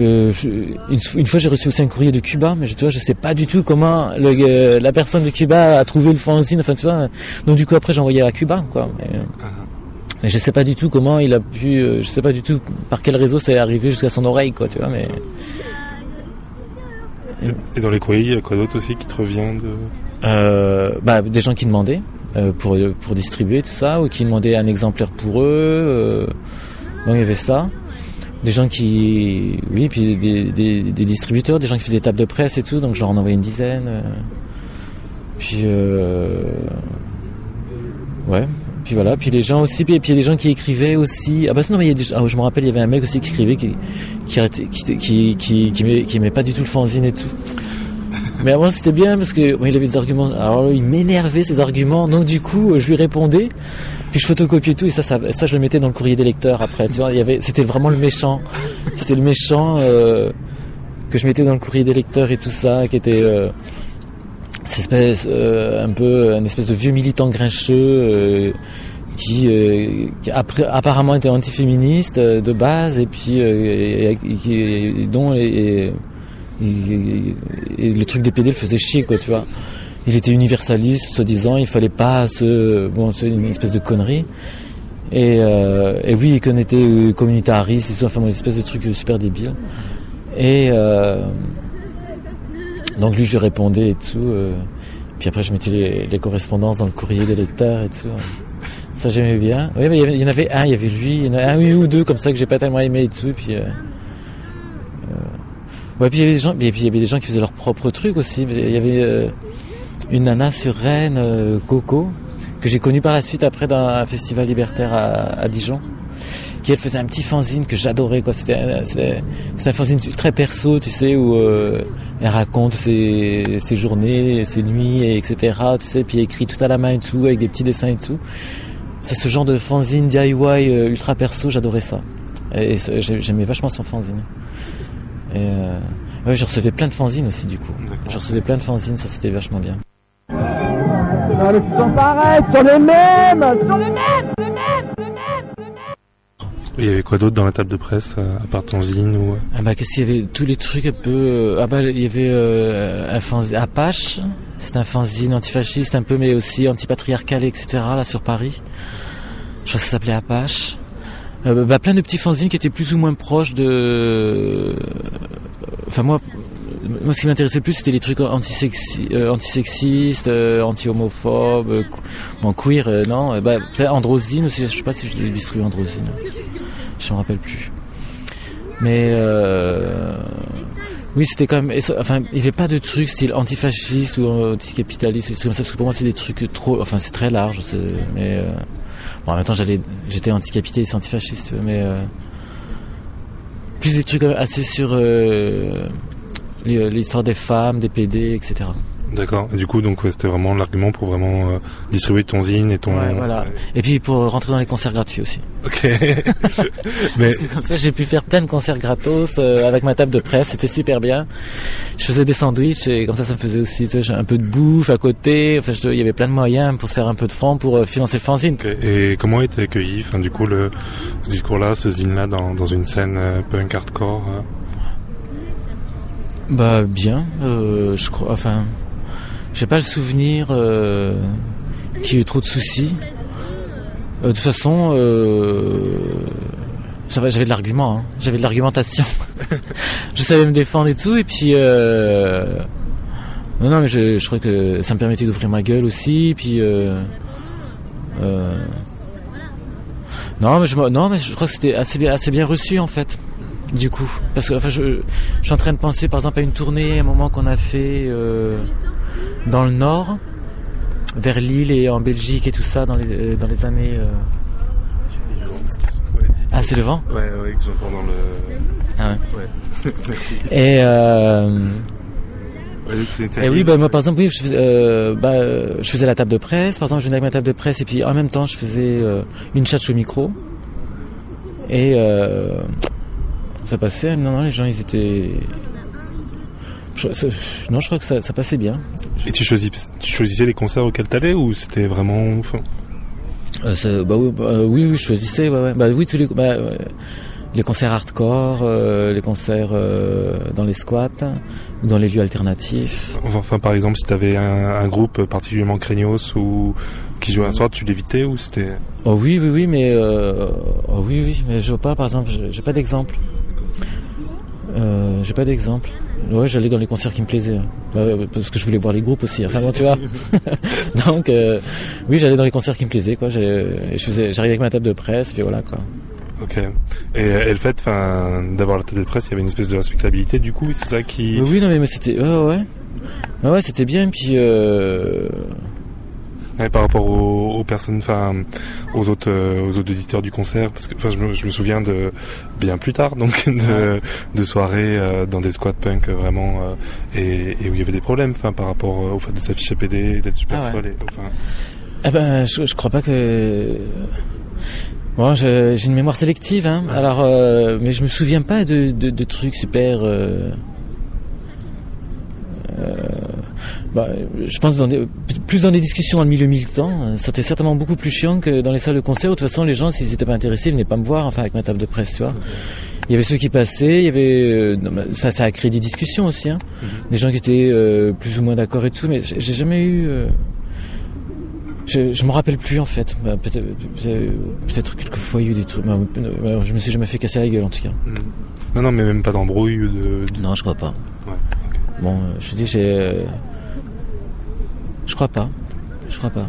S4: Euh, je- une, une fois, j'ai reçu aussi un courrier de Cuba, mais je, tu vois, je sais pas du tout comment le, euh, la personne de Cuba a trouvé le fanzine. Enfin, tu vois. Donc du coup, après, j'ai envoyé à Cuba, quoi. Mais, euh, mais je sais pas du tout comment il a pu. euh, je sais pas du tout par quel réseau c'est arrivé jusqu'à son oreille, quoi. Tu vois, mais.
S2: Et dans les courriers, il y a quoi d'autre aussi qui te revient de...
S4: Bah, des gens qui demandaient pour pour distribuer tout ça, ou qui demandaient un exemplaire pour eux. Euh, donc il y avait ça. Des gens qui, oui, puis des, des, des distributeurs, des gens qui faisaient table de presse et tout, donc j'en envoyé une dizaine. euh. Puis euh, ouais, puis voilà, puis les gens aussi, puis, puis il y a des gens qui écrivaient aussi. Ah bah non, mais il y a des, ah, je me rappelle, il y avait un mec aussi qui écrivait qui qui qui qui, qui, aimait, qui aimait pas du tout le fanzine et tout. Mais avant c'était bien parce que il avait des arguments. Alors il m'énervait ces arguments, donc du coup je lui répondais, puis je photocopiais tout et ça, ça, je le mettais dans le courrier des lecteurs après. Tu vois, il y avait, c'était vraiment le méchant, c'était le méchant euh, que je mettais dans le courrier des lecteurs et tout ça, qui était euh, cette espèce, euh, un peu un espèce de vieux militant grincheux. qui, apparemment était antiféministe de base et puis et dont et, le truc des PD le faisait chier quoi tu vois. Il était universaliste soi-disant il fallait pas se bon c'est une espèce de connerie. Et, euh, et oui qu'on était euh, communautariste et tout enfin une espèce de truc super débile. Et euh, donc lui je lui répondais et tout euh, puis après je mettais les, correspondances dans le courrier des lecteurs et tout. Ça j'aimais bien. Oui mais il y il en avait un il y avait lui il y en a un ou deux comme ça que j'ai pas tellement aimé et tout puis euh, Ouais, puis il y avait des gens, puis il y avait des gens qui faisaient leur propre truc aussi. Il y avait euh, une nana sur Rennes, euh, Coco, que j'ai connue par la suite après dans un festival libertaire à, Dijon, qui elle faisait un petit fanzine que j'adorais quoi. C'était un- fanzine très perso, tu sais, où euh, elle raconte ses, journées, ses nuits, et etc. Tu sais, puis elle écrit tout à la main et tout, avec des petits dessins et tout. C'est ce genre de fanzine DIY ultra perso, j'adorais ça. Et, et j'ai- j'aimais vachement son fanzine. Et euh, ouais, je recevais plein de fanzines aussi du coup. Je recevais plein de fanzines, ça c'était vachement bien.
S2: Il y avait quoi d'autre dans la table de presse, euh, à part ton zine ou...
S4: Ah bah qu'est-ce qu'il y avait? Tous les trucs un peu euh, ah bah il y avait euh, un fanzine Apache, c'est un fanzine antifasciste un peu mais aussi antipatriarcal etc là sur Paris. Je crois que ça s'appelait Apache. Euh, bah, plein de petits fanzines qui étaient plus ou moins proches de enfin moi moi ce qui m'intéressait plus c'était les trucs antisexi euh, antisexistes, euh, anti-homophobes, euh, bon queer euh, non, euh, bah Androsine aussi, je sais pas si je l'ai distribué Androsine. Je me rappelle plus. Mais euh, oui, c'était quand même. Enfin, il n'y avait pas de trucs style antifasciste ou anticapitaliste, ou des trucs comme ça, parce que pour moi, c'est des trucs trop. Enfin, c'est très large. Mais euh, bon, en même temps, j'allais, j'étais anticapitaliste, antifasciste, mais euh, plus des trucs assez sur euh, les- l'histoire des femmes, des PD, etc.
S2: D'accord. Et du coup, donc ouais, c'était vraiment l'argument pour vraiment euh, distribuer ton zine et ton...
S4: Ouais, voilà. Et puis pour rentrer dans les concerts gratuits aussi.
S2: Ok. Mais
S4: Parce que comme ça, j'ai pu faire plein de concerts gratos euh, avec ma table de presse. C'était super bien. Je faisais des sandwichs et comme ça, ça me faisait aussi tu sais, un peu de bouffe à côté. Enfin, il y avait plein de moyens pour se faire un peu de francs pour euh, financer le fanzine.
S2: et comment été accueilli, enfin, du coup, le, ce discours-là, ce zine-là, dans, dans une scène punk hardcore
S4: Bah bien, je crois. Enfin, j'ai pas le souvenir euh, qu'il y ait eu trop de soucis. Euh, de toute façon, euh, j'avais de l'argument, hein. j'avais de l'argumentation. je savais me défendre et tout, et puis non, mais je, crois que ça me permettait d'ouvrir ma gueule aussi, puis non, mais je, non, mais je crois que c'était assez bien, assez bien reçu en fait du coup. Parce que enfin, je, je suis en train de penser par exemple à une tournée, à un moment qu'on a fait dans le nord, vers Lille et en Belgique et tout ça dans les, euh, dans les années. euh, Ah, c'est le vent?
S2: Ouais, ouais, que j'entends dans le...
S4: Ah ouais.
S2: Ouais. Merci.
S4: Et, euh,
S2: Ouais,
S4: et oui, bah, moi par exemple, oui, je faisais, euh, bah, je faisais la table de presse. Par exemple, je venais avec ma table de presse et puis en même temps, je faisais euh, une chat au micro. Et ça passait. Non, non, les gens, ils étaient. Je- non, je crois que ça, ça passait bien.
S2: Et tu, choisis, tu choisissais les concerts auxquels t'allais ou c'était vraiment... Enfin,
S4: Euh, bah, oui, bah, euh, oui, oui, je choisissais. Ouais, ouais. Bah oui, tous les. Bah, ouais. les concerts hardcore, euh, les concerts euh, dans les squats ou dans les lieux alternatifs.
S2: Enfin, par exemple, si tu avais un, un, groupe particulièrement craignos ou qui jouait un soir, tu l'évitais ou c'était?
S4: Oh oui, oui, oui, mais euh, oh oui, oui, mais je vois pas, par exemple, j'ai pas d'exemple. Euh, j'ai pas d'exemple. Ouais, j'allais dans les concerts qui me plaisaient, hein. parce que je voulais voir les groupes aussi. Enfin bon, tu vois. Donc, euh, oui, j'allais dans les concerts qui me plaisaient, quoi. Je faisais, j'arrivais avec ma table de presse, puis voilà, quoi.
S2: Ok. Et, et le fait, d'avoir la table de presse, il y avait une espèce de respectabilité. Du coup, c'est ça qui.
S4: Oui, non, mais, mais c'était, ouais, ouais, ouais, ouais c'était bien. Puis. Euh...
S2: Ouais, par rapport aux, aux personnes, enfin, aux autres, euh, aux autres auditeurs du concert, parce que, enfin, je me, je me souviens de bien plus tard, donc de, de soirées euh, dans des squats punk vraiment, euh, et, et, où il y avait des problèmes, enfin, par rapport au fait de s'afficher PD, d'être super
S4: ah ouais.
S2: folle. Enfin...
S4: Eh ben, je, je crois pas que. Bon, j'ai une mémoire sélective, hein. Alors, euh, mais je me souviens pas de, de, de trucs super. Euh, euh, bah, je pense dans des, plus dans des discussions dans le milieu militant, c'était certainement beaucoup plus chiant que dans les salles de concert. Où, de toute façon, les gens, s'ils n'étaient pas intéressés, ils venaient pas me voir, enfin avec ma table de presse, tu vois. Il y avait ceux qui passaient, il y avait euh, ça, ça a créé des discussions aussi, hein. -hmm. des gens qui étaient euh, plus ou moins d'accord et tout, mais j'ai jamais eu. Euh, je, je me rappelle plus en fait. Bah, peut-être peut, peut quelques fois il y a eu des trucs. Bah, je me suis jamais fait casser la gueule en tout cas.
S2: Mm. Non, non, mais même pas d'embrouille de, de,
S4: Non, je crois pas.
S2: Ouais.
S4: Bon, je dis j'ai. Je crois pas. Je crois pas.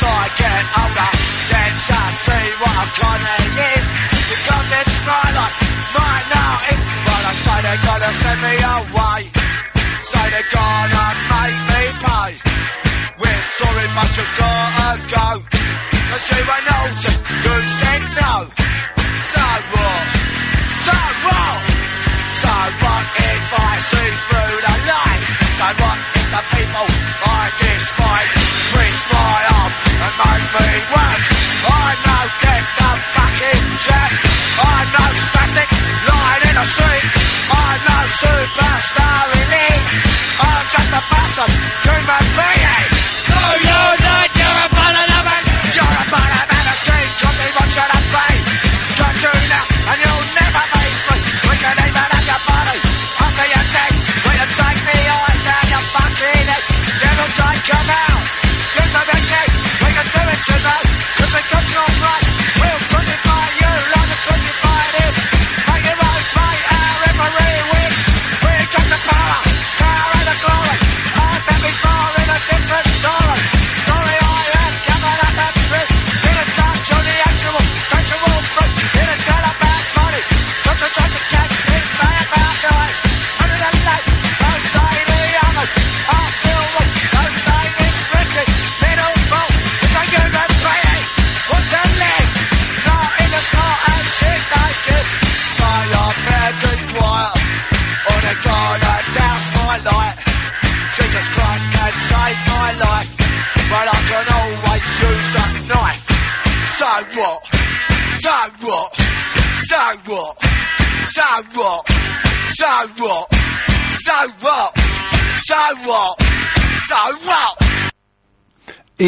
S7: So I get older, see what I'm. Because it's my life, my now is. I say they're gonna send me away.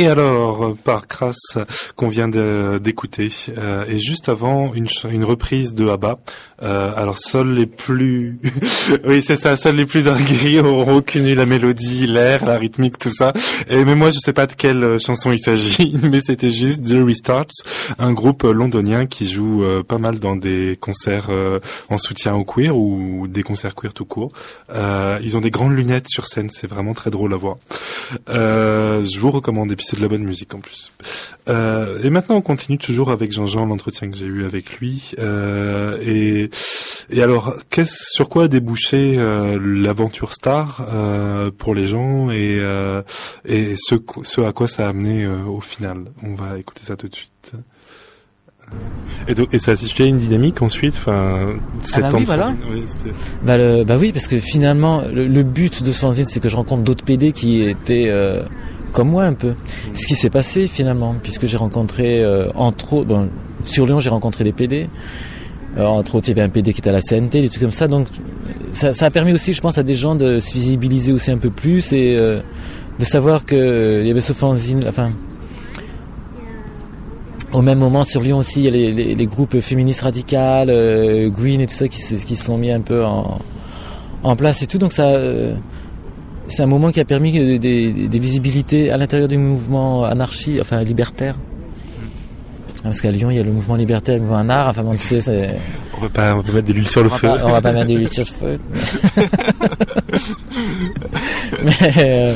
S2: Et alors, par Crass, qu'on vient d'écouter, euh, et juste avant, une, reprise de ABBA. Euh, alors, seuls les plus... oui, c'est ça, seuls les plus aguerris auront reconnu la mélodie, l'air, la rythmique, tout ça. Et mais moi, je sais pas de quelle euh, chanson il s'agit, mais c'était juste The Restarts, un groupe londonien qui joue pas mal dans des concerts en soutien au queer ou des concerts queer tout court. Ils ont des grandes lunettes sur scène, c'est vraiment très drôle à voir. Je vous recommande, et puis c'est de la bonne musique en plus. Euh, et maintenant, on continue toujours avec Jean-Jean, l'entretien que j'ai eu avec lui. Euh, et, et alors, qu'est-ce, sur quoi a débouché euh, l'aventure star euh, pour les gens et, euh, et ce, ce à quoi ça a amené euh, au final? On va écouter ça tout de suite. Et, donc- et ça a situé une dynamique ensuite, enfin, sept
S4: bah oui, voilà.
S2: oui, c'était-
S4: Bah, le- bah oui, parce que finalement, le, le but de ce fanzine, c'est que je rencontre d'autres PD qui étaient euh, comme moi un peu. Ce qui s'est passé finalement, puisque j'ai rencontré, euh, entre autres, bon, sur Lyon, j'ai rencontré des PD. Euh, entre autres, il y avait un PD qui était à la CNT, des trucs comme ça. Donc, ça, a permis aussi, je pense, à des gens de se visibiliser aussi un peu plus et euh, de savoir que il y avait ce fanzine, enfin. Au même moment, sur Lyon aussi, il y a les, groupes féministes radicales, Green et tout ça qui se sont mis un peu en, en place et tout. Donc ça, c'est un moment qui a permis euh, des, des visibilités à l'intérieur du mouvement anarchie, enfin libertaire. Ah, Parce qu'à Lyon, il y a le mouvement libertaire, le mouvement anar. Enfin bon, tu sais, c'est-
S2: On va pas, on va mettre de l'huile sur le
S4: on
S2: feu.
S4: pas, on va pas mettre de l'huile sur le feu. Mais euh,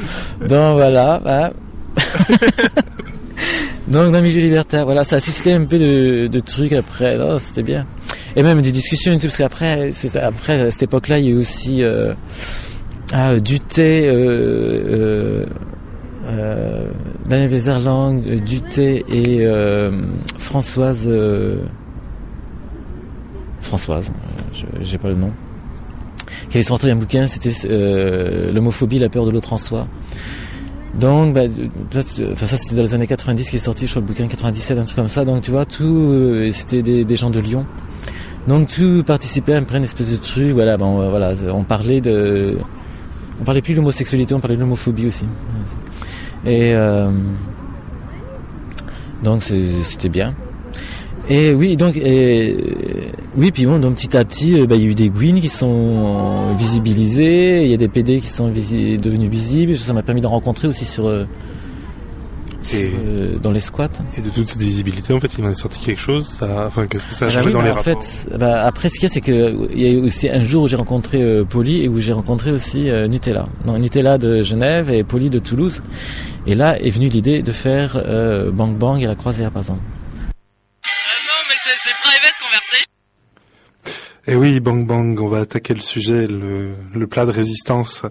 S4: donc voilà. bah. donc dans le milieu libertaire, voilà, ça a suscité un peu de, de trucs après. Non, c'était bien. Et même des discussions et tout, parce qu'après, c'est après à cette époque-là, il y a eu aussi euh, ah, euh, euh, euh, Daniel Weserlang, euh, Duté et Françoise. Françoise, j'ai pas le nom, qui avait sorti un bouquin, c'était l'homophobie, la peur de l'autre en soi. Donc, bah, enfin ça c'était dans les années 90 qui est sorti, je crois le bouquin 97, un truc comme ça. Donc tu vois, tout, c'était des, gens de Lyon. Donc tout participait à une espèce de truc. Voilà, bon, voilà, on parlait de, on parlait plus de on parlait de l'homophobie aussi. Et euh, donc c'était bien. Et oui, donc et, oui, puis bon, donc petit à petit, euh, bah, il y a eu des Gwyn qui sont visibilisés, il y a des PD qui sont devenus visibles. Ça m'a permis d'en rencontrer aussi sur, euh,
S2: Et-
S4: euh, dans les squats.
S2: Et de toute cette visibilité, en fait, il en est sorti quelque chose. Ça, enfin, qu'est-ce que ça a
S4: Ah bah oui,
S2: dans
S4: bah
S2: les
S4: en
S2: rapports
S4: fait, bah, après, ce qu'il y a, c'est que euh, il y a eu aussi un jour où j'ai rencontré euh, Polly et où j'ai rencontré aussi euh, Nutella. Non, Nutella de Genève et Polly de Toulouse. Et là est venue l'idée de faire euh, Bang Bang et la croisière, par exemple.
S2: Et oui, bang bang, on va attaquer le sujet, le, plat de résistance.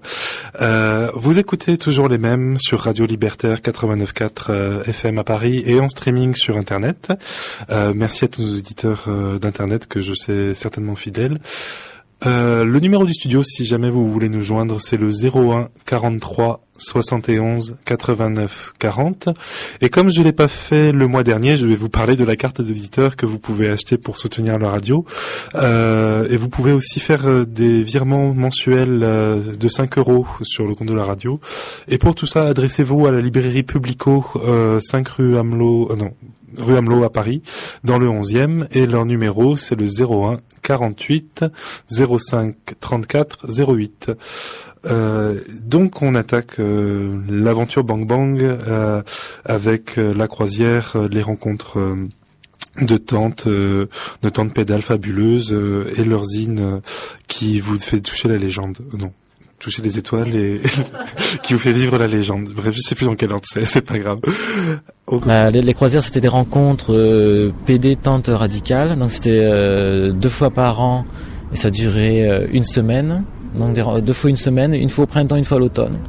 S2: Euh, vous écoutez toujours les mêmes sur Radio Libertaire 89.4 euh, FM à Paris et en streaming sur Internet. Euh, merci à tous nos auditeurs d'Internet que je sais certainement fidèles. Euh, le numéro du studio, si jamais vous voulez nous joindre, c'est le 01 43 71 89 40. Et comme je l'ai pas fait le mois dernier, je vais vous parler de la carte d'auditeur que vous pouvez acheter pour soutenir la radio. Euh, et vous pouvez aussi faire euh, des virements mensuels de 5 euros sur le compte de la radio. Et pour tout ça, adressez-vous à la librairie Publico, euh, 5 rue Hamelot, euh, non, rue Hamelot à Paris, dans le 11e, et leur numéro c'est le 01 48 05 34 08. Euh, donc on attaque euh, l'aventure Bang Bang euh, avec euh, la croisière, euh, les rencontres euh, de tantes, euh, de tantes pédales fabuleuses euh, et leur zine euh, qui vous fait toucher la légende. Non, toucher les étoiles et qui vous fait vivre la légende. Bref, je sais plus dans quel ordre c'est, c'est pas grave. Oh,
S4: Bah, les, croisières, c'était des rencontres euh, PD tente radicale. Donc c'était euh, deux fois par an et ça durait euh, une semaine. Donc des deux fois une semaine, une fois au printemps, une fois à l'automne.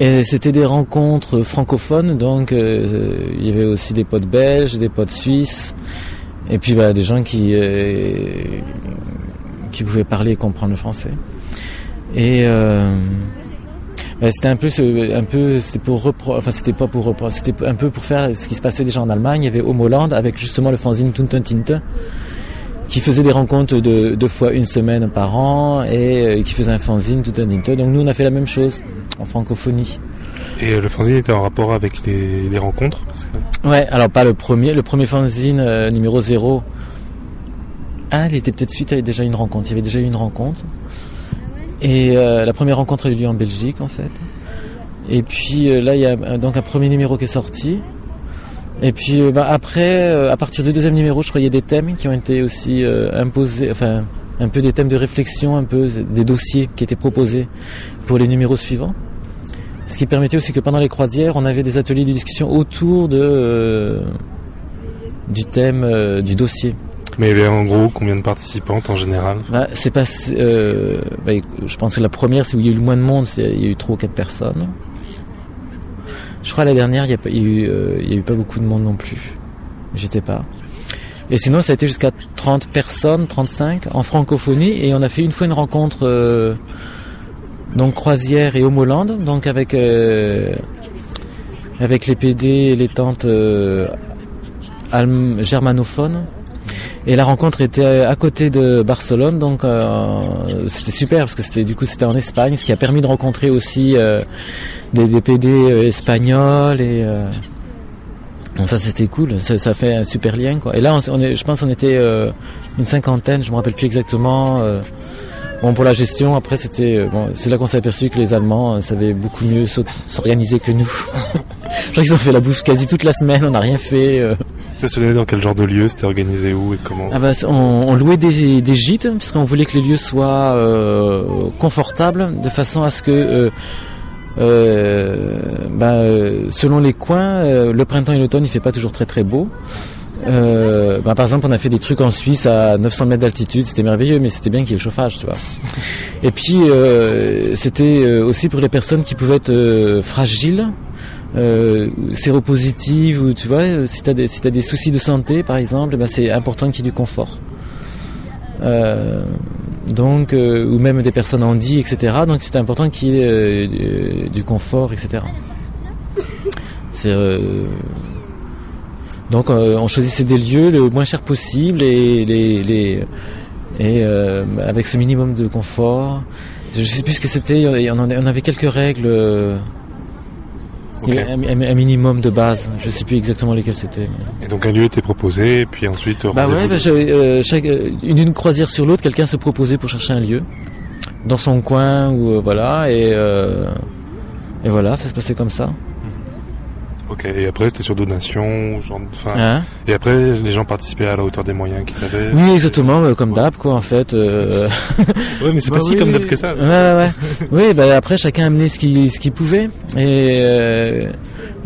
S4: Et c'était des rencontres francophones, donc il y avait aussi des potes belges, des potes suisses, et puis bah, des gens qui qui pouvaient parler et comprendre le français. Et euh, bah, c'était un peu, ce- un peu, c'était pour reprendre, enfin c'était pas pour reprendre, c'était un peu pour faire ce qui se passait déjà en Allemagne. Il y avait Homo Land avec justement le fanzine Tunten Tinte qui faisait des rencontres de deux fois une semaine par an et euh, qui faisait un fanzine Tunten Tinte. Donc nous on a fait la même chose en francophonie.
S2: Et euh, le fanzine était en rapport avec les, les rencontres parce que...
S4: Ouais, alors pas le premier, le premier fanzine euh, numéro 0. Ah, il était peut-être suite à déjà une rencontre. Il y avait déjà eu une rencontre. Et euh, la première rencontre a eu lieu en Belgique en fait. Et puis euh, là, il y a euh, donc un premier numéro qui est sorti. Et puis bah, après, à partir du deuxième numéro, je a des thèmes qui ont été aussi imposés, enfin un peu des thèmes de réflexion, un peu des dossiers qui étaient proposés pour les numéros suivants. Ce qui permettait aussi que pendant les croisières, on avait des ateliers de discussion autour de du thème du dossier.
S2: Mais en gros combien de participantes en général?
S4: Bah, c'est pas, euh, bah, je pense que la première, c'est où il y a eu le moins de monde, il y a eu trois ou quatre personnes. Je crois la dernière, il y a, euh, a eu pas beaucoup de monde non plus. J'étais pas. Et sinon, ça a été jusqu'à 30 personnes, 35 en francophonie, et on a fait une fois une rencontre, euh, donc croisière et Homoland, donc avec avec les PD et les alm- germanophones. Et la rencontre était à côté de Barcelone, donc euh, c'était super parce que c'était du coup c'était en Espagne, ce qui a permis de rencontrer aussi euh, des, PD euh, espagnols et euh, bon ça c'était cool, ça, fait un super lien quoi. Et là on, je pense on était euh, une cinquantaine, je me rappelle plus exactement. Bon pour la gestion après c'était euh, bon c'est là qu'on s'est aperçu que les Allemands euh, savaient beaucoup mieux s'organiser que nous. je crois qu'ils ont fait la bouffe quasi toute la semaine, on n'a rien fait. euh.
S2: Ça se donnait dans quel genre de lieu C'était organisé où et comment
S4: Ah bah, on, on louait des, des gîtes puisqu'on voulait que les lieux soient euh, confortables de façon à ce que euh, euh, bah, selon les coins, le printemps et l'automne il fait pas toujours très très beau. Euh, bah, par exemple, on a fait des trucs en Suisse à 900 mètres d'altitude, c'était merveilleux, mais c'était bien qu'il y ait le chauffage, tu vois. Et puis, euh, c'était euh, aussi pour les personnes qui pouvaient être fragiles, séropositives, ou tu vois, si tu as, des- si t'as des soucis de santé, par exemple, eh ben, c'est important qu'il y ait du confort. Donc, ou même des personnes handies, etc. Donc, c'est important qu'il y ait du, confort, etc. C'est donc euh, on choisissait des lieux le moins cher possible et les, les et euh, avec ce minimum de confort. Je sais plus ce que c'était. On, avait quelques règles. un, minimum de base. Je sais plus exactement lesquelles c'était. mais-
S2: Et donc un lieu était proposé, et puis ensuite...
S4: Bah ouais, bah, euh, chaque, une, une croisière sur l'autre, quelqu'un se proposait pour chercher un lieu dans son coin ou euh, voilà et euh, et voilà, ça se passait comme ça.
S2: Ok, et après c'était sur donation, genre,
S8: Hein
S2: et après les gens participaient à la hauteur des moyens qu'ils avaient.
S8: oui, exactement, euh, comme d'hab, quoi, en fait. euh,
S2: Ouais, mais c'est
S8: Bah
S2: pas si comme d'hab que ça.
S8: Ouais, ouais, ouais. oui, bah après chacun amenait ce qu'il ce qu'il pouvait et, euh,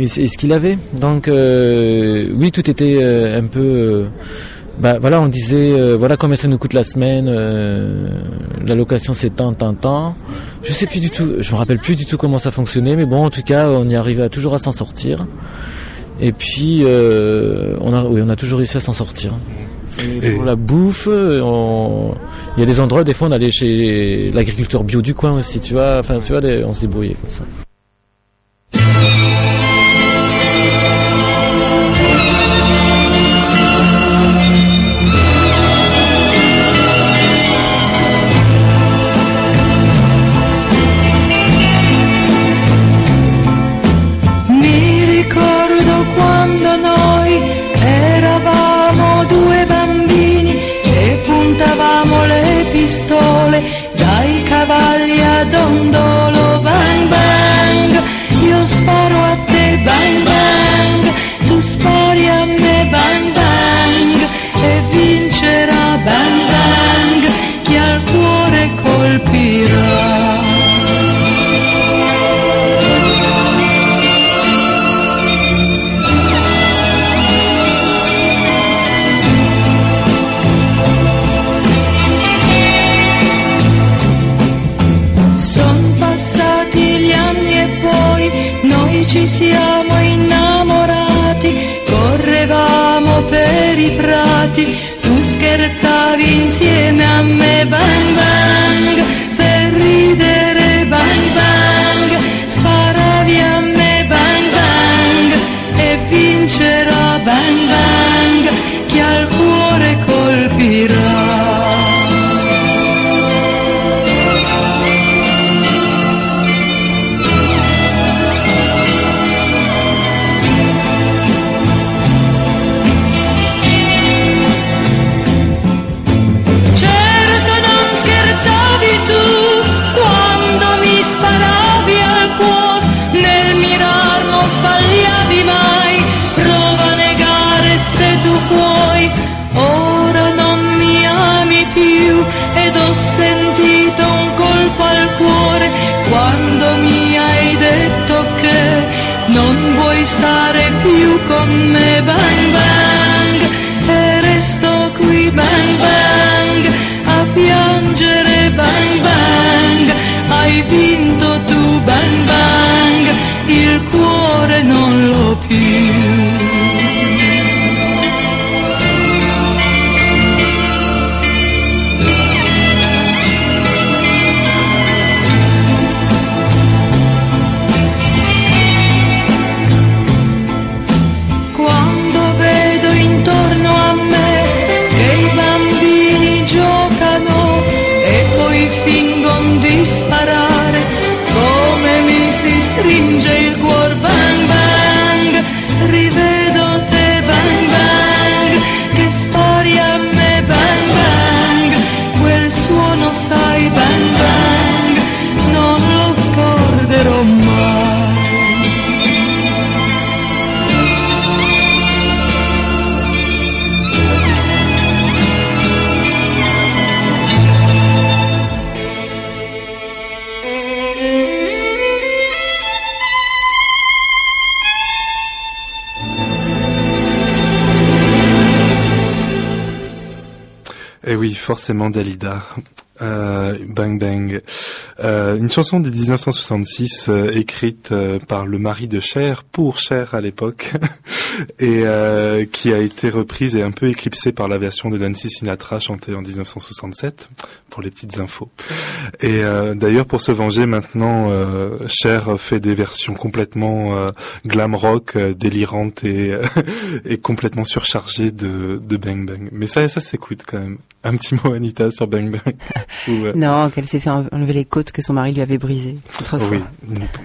S8: et ce qu'il avait. Donc euh, oui, tout était euh, un peu. Euh, bah voilà, on disait euh, voilà combien ça nous coûte la semaine. euh, la location c'est tant, tant, tant. Je sais plus du tout. Je me rappelle plus du tout comment ça fonctionnait, mais bon, en tout cas, on y arrivait à toujours à s'en sortir. Et puis euh, on a oui, on a toujours réussi à s'en sortir. Et pour la bouffe, on... il y a des endroits, des fois, on allait chez l'agriculteur bio du coin aussi, tu vois. Enfin, tu vois, on se débrouillait comme ça.
S2: Une chanson de 1966 euh, écrite euh, par le mari de Cher, pour Cher à l'époque, et euh, qui a été reprise et un peu éclipsée par la version de Nancy Sinatra chantée en 1967, pour les petites infos. Et d'ailleurs, pour se venger maintenant, Cher fait des versions complètement glam rock, délirantes et, et complètement surchargées de, de Bang Bang. Mais ça, ça s'écoute quand même. Un petit mot Anita sur Bang Bang. Ou, euh,
S6: Non, qu'elle s'est fait enlever les côtes que son mari lui avait brisées. autrefois.
S2: oui,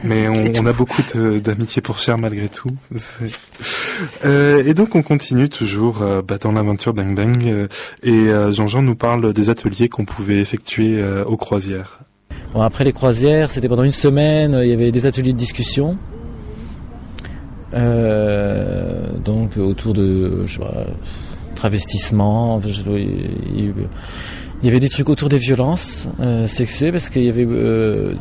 S2: mais on, a beaucoup d'amitié pour Cher malgré tout. Euh, et donc on continue toujours euh, bah, dans l'aventure Bang Bang euh, et euh, Jean-Jean nous parle des ateliers qu'on pouvait effectuer euh, aux croisières.
S8: Bon, après les croisières, c'était pendant une semaine, il y avait des ateliers de discussion.
S4: Euh, donc autour de je sais pas, travestissement. il y avait des trucs autour des violences euh, sexuelles parce qu'il y avait euh,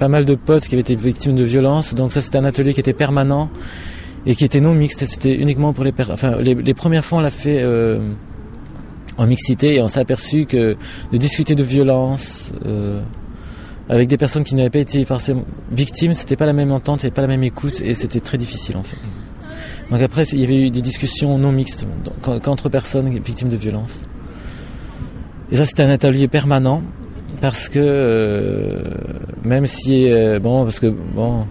S4: pas mal de potes qui avaient été victimes de violences. Donc ça c'était un atelier qui était permanent et qui était non mixte. C'était uniquement pour les enfin les, premières fois on l'a fait euh, en mixité et on s'est aperçu que de discuter de violence euh, avec des personnes qui n'avaient pas été victimes, c'était pas la même entente, avait pas la même écoute et c'était très difficile en fait. Donc après il y avait eu des discussions non mixtes qu'entre personnes victimes de violence. Et ça c'était un atelier permanent parce que euh, même si euh, bon parce que bon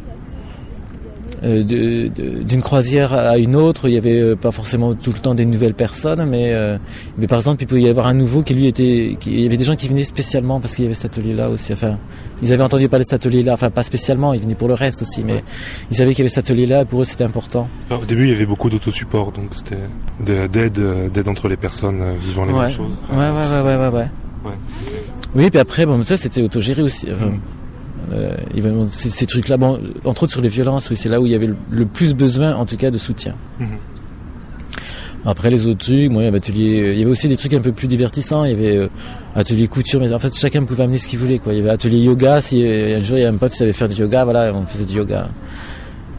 S4: d'une croisière à une autre, il y avait euh, pas forcément tout le temps des nouvelles personnes, mais euh, mais par exemple il pouvait y avoir un nouveau qui lui était, qui, il y avait des gens qui venaient spécialement parce qu'il y avait cet atelier-là aussi. Enfin, ils avaient entendu parler de cet atelier-là, enfin pas spécialement, ils venaient pour le reste aussi, mais ils savaient qu'il y avait cet atelier-là, et pour eux c'était important.
S2: Au début, il y avait beaucoup d'autosupport, donc c'était de- d'aide, euh, d'aide entre les personnes euh, vivant les
S4: ouais.
S2: mêmes choses.
S4: ouais, ouais, ouais, ouais, ouais, ouais.
S2: Ouais.
S4: Oui, puis après, bon, ça c'était autogéré aussi. Enfin, euh, bon, ces, ces trucs-là, bon, entre autres sur les violences, oui, c'est là où il y avait le, le plus besoin, en tout cas, de soutien.
S2: Mhm.
S4: Après les autres trucs, moi, il y avait atelier, il y avait aussi des trucs un peu plus divertissants. Il y avait euh, atelier couture, mais en fait, chacun pouvait amener ce qu'il voulait. Quoi. Il y avait atelier yoga. Si euh, un jour il y a un pote qui savait faire du yoga, voilà, on faisait du yoga.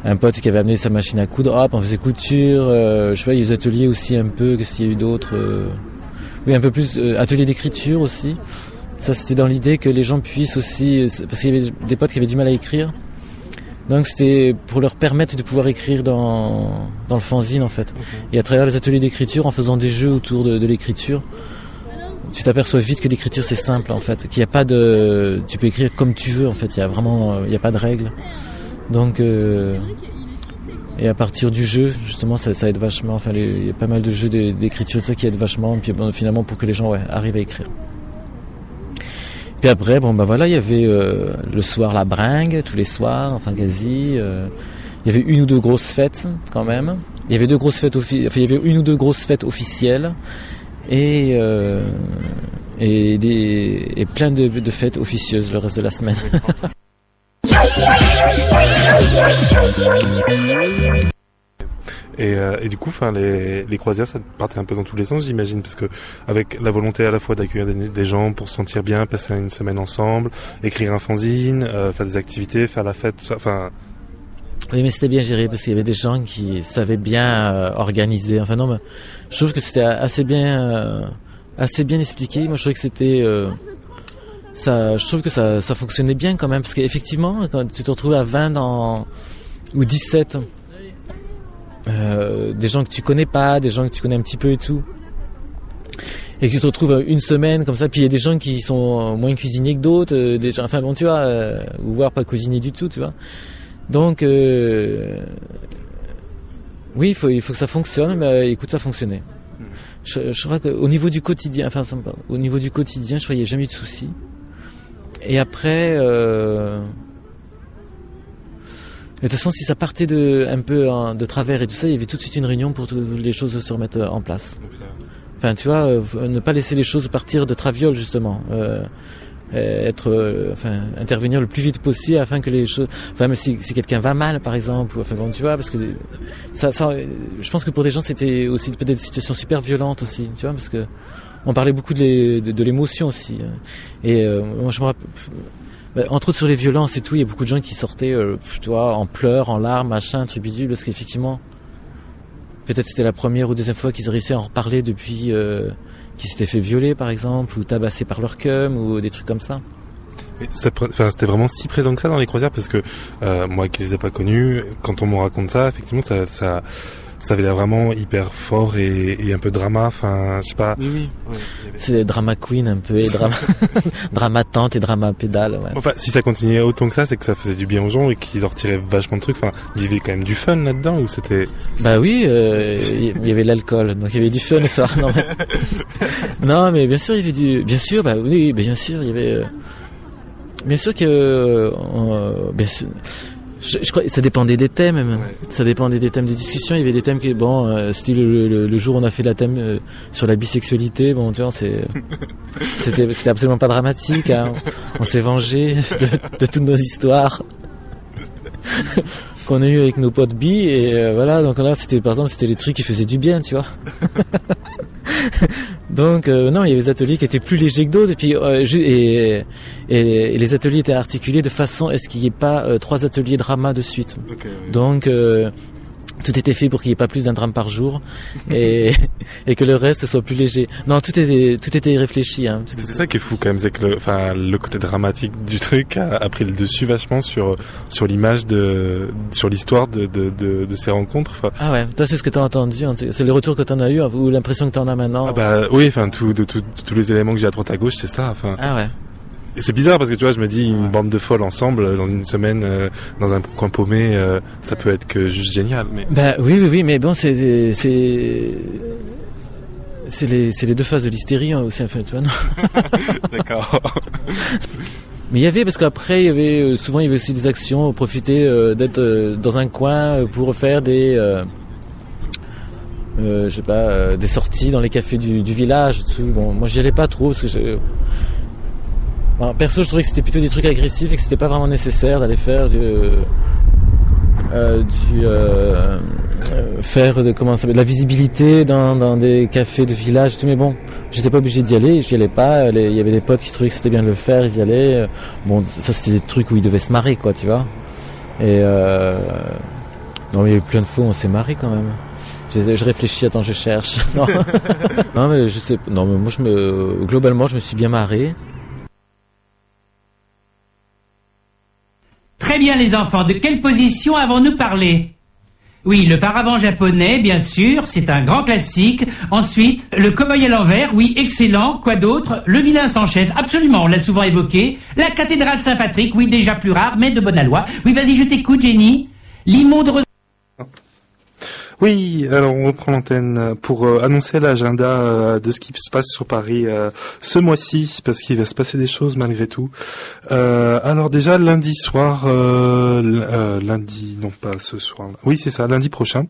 S4: Un pote qui avait amené sa machine à coudre, hop, on faisait couture. euh, je sais pas, il y a des ateliers aussi un peu. Qu'est-ce qu'il y a eu d'autres euh, Oui, un peu plus euh, atelier d'écriture aussi. Ça, c'était dans l'idée que les gens puissent aussi, parce qu'il y avait des potes qui avaient du mal à écrire. Donc c'était pour leur permettre de pouvoir écrire dans, dans le fanzine en fait. Et à travers les ateliers d'écriture, en faisant des jeux autour de, de l'écriture, tu t'aperçois vite que l'écriture c'est simple en fait, qu'il n'y a pas de, tu peux écrire comme tu veux en fait. Il y a vraiment, il n'y a pas de règles. Donc euh, et à partir du jeu, justement, ça, ça aide vachement. Enfin, il y a pas mal de jeux d'é- d'écriture ça qui aident vachement. Puis bon, finalement pour que les gens ouais, arrivent à écrire. Puis après, bon bah voilà, il y avait euh, le soir la bringue tous les soirs, enfin quasi. euh, il y avait une ou deux grosses fêtes quand même. Il y avait deux grosses fêtes enfin, il y avait une ou deux grosses fêtes officielles et euh, et des et plein de, de fêtes officieuses le reste de la semaine.
S2: Et, euh, et du coup, enfin, les, croisières, ça partait un peu dans tous les sens, j'imagine, parce que avec la volonté à la fois d'accueillir des, gens pour se sentir bien, passer une semaine ensemble, écrire un fanzine, euh, faire des activités, faire la fête. Enfin,
S4: Oui, mais c'était bien géré parce qu'il y avait des gens qui savaient bien euh, organiser. Enfin non, mais je trouve que c'était assez bien, assez bien expliqué. Moi, je trouvais que c'était, ça, je trouve que ça, ça fonctionnait bien quand même parce qu'effectivement, quand tu te retrouves à 20 dans, ou 17, euh, des gens que tu connais pas, des gens que tu connais un petit peu et tout. Et que tu te retrouves une semaine comme ça, puis il y a des gens qui sont moins cuisiniers que d'autres, euh, des gens, enfin bon, tu vois, euh, ou voire pas cuisiniers du tout, tu vois. Donc, euh, oui, il faut, il faut que ça fonctionne, mais euh, écoute, ça fonctionnait. Je, je crois qu'au niveau du quotidien, enfin, au niveau du quotidien, je crois qu'il n'y a jamais eu de soucis. Et après, euh, de toute façon, si ça partait de, un peu hein, de travers et tout ça, il y avait tout de suite une réunion pour que les choses se remettent euh, en place. Enfin, tu vois, euh, ne pas laisser les choses partir de traviole, justement. Euh, être, euh, enfin, intervenir le plus vite possible afin que les choses, enfin, mais si, si quelqu'un va mal, par exemple, ou, enfin, bon, tu vois, parce que ça, ça, je pense que pour des gens, c'était aussi peut-être des situations super violentes aussi, tu vois, parce que on parlait beaucoup de l'é- de, de l'émotion aussi. euh. Et euh, moi, je me rappelle, entre autres sur les violences et tout, il y a beaucoup de gens qui sortaient, euh, vois, en pleurs, en larmes, machin, truc bidule, parce qu'effectivement, peut-être c'était la première ou deuxième fois qu'ils réussissaient à en reparler depuis euh, qu'ils s'étaient fait violer, par exemple, ou tabassés par leur cum, ou des trucs comme ça.
S2: C'était vraiment si présent que ça dans les croisières parce que euh, moi qui les ai pas connus, quand on me raconte ça, effectivement, ça, ça avait l'air vraiment hyper fort et, et un peu drama. Enfin, je sais pas.
S4: Oui, oui.
S2: Ouais, il y avait-
S4: C'est drama queen un peu, et drama, drama tante et drama pédale, ouais.
S2: Enfin, si ça continuait autant que ça, c'est que ça faisait du bien aux gens et qu'ils en retiraient vachement de trucs. Enfin, il y avait quand même du fun là-dedans ou c'était.
S4: Bah oui, euh, il y avait de l'alcool, donc il y avait du fun le soir. Non mais, non, mais bien sûr, il y avait du, bien sûr, bah oui, bien sûr, il y avait, euh, bien sûr que, euh, bien sûr. Je, je crois que ça dépendait des thèmes, même. Ça dépendait des thèmes de discussion. Il y avait des thèmes qui, bon, euh, style le, le- le jour où on a fait la thème euh, sur la bisexualité. Bon, tu vois, c'est, c'était, c'était absolument pas dramatique. hein. On s'est vengé de, de toutes nos histoires. qu'on a eu avec nos potes bi et euh, voilà donc là c'était par exemple c'était les trucs qui faisaient du bien tu vois donc euh, non il y avait des ateliers qui étaient plus légers que d'autres. Et puis euh, et, et, et les ateliers étaient articulés de façon à ce qu'il n'y ait pas euh, trois ateliers drama de suite. Donc tout était fait pour qu'il n'y ait pas plus d'un drame par jour et, et que le reste soit plus léger. Non, tout était tout était réfléchi. Hein.
S2: C'est ça qui est fou quand même, c'est que le, enfin, le côté dramatique du truc a, a pris le dessus vachement sur sur l'image de sur l'histoire de, de, de, de ces rencontres. Enfin,
S4: Ah ouais, toi c'est ce que t'as entendu, hein. c'est le retour que t'en as eu ou l'impression que t'en as maintenant.
S2: ah bah oui, enfin tout, de, tout- tous les éléments que j'ai à droite à gauche, c'est ça. Enfin,
S4: Ah ouais.
S2: C'est bizarre parce que tu vois, je me dis une bande de folles ensemble euh, dans une semaine euh, dans un coin paumé, euh, ça peut être que juste génial. Mais
S4: Bah oui, oui, oui, mais bon, c'est c'est c'est les c'est les deux phases de l'hystérie hein, aussi un peu, tu vois.
S2: d'accord.
S4: Mais il y avait parce qu'après il y avait souvent il y avait aussi des actions, profiter euh, d'être dans un coin pour faire des je sais pas des sorties dans les cafés du, du village. Tout. Bon, moi j'y allais pas trop parce que perso je trouvais que c'était plutôt des trucs agressifs et que c'était pas vraiment nécessaire d'aller faire du euh, du euh, euh, faire de comment ça s'appelle de la visibilité dans, dans des cafés de village tout. Mais bon j'étais pas obligé d'y aller j'y allais pas. Il y avait des potes qui trouvaient que c'était bien de le faire ils y allaient. Euh, bon ça c'était des trucs où ils devaient se marrer quoi tu vois. Et euh, non mais il y a eu plein de fois où on s'est marré quand même. Je, je réfléchis attends je cherche. Non. non mais je sais non mais moi je me globalement je me suis bien marré
S9: Très bien les enfants, de quelle position avons-nous parlé? Oui, le paravent japonais, bien sûr, c'est un grand classique. Ensuite, le cow-boy à l'envers, oui, excellent. Quoi d'autre? Le vilain sans chaise, absolument, on l'a souvent évoqué. La cathédrale Saint-Patrick, oui, déjà plus rare, mais de bonne aloi. Oui, vas-y, je t'écoute, Jenny. L'immonde...
S2: Oui, alors on reprend l'antenne pour euh, annoncer l'agenda euh, de ce qui se passe sur Paris euh, ce mois-ci, parce qu'il va se passer des choses malgré tout. Alors déjà lundi soir, lundi, non pas ce soir, oui c'est ça, lundi prochain,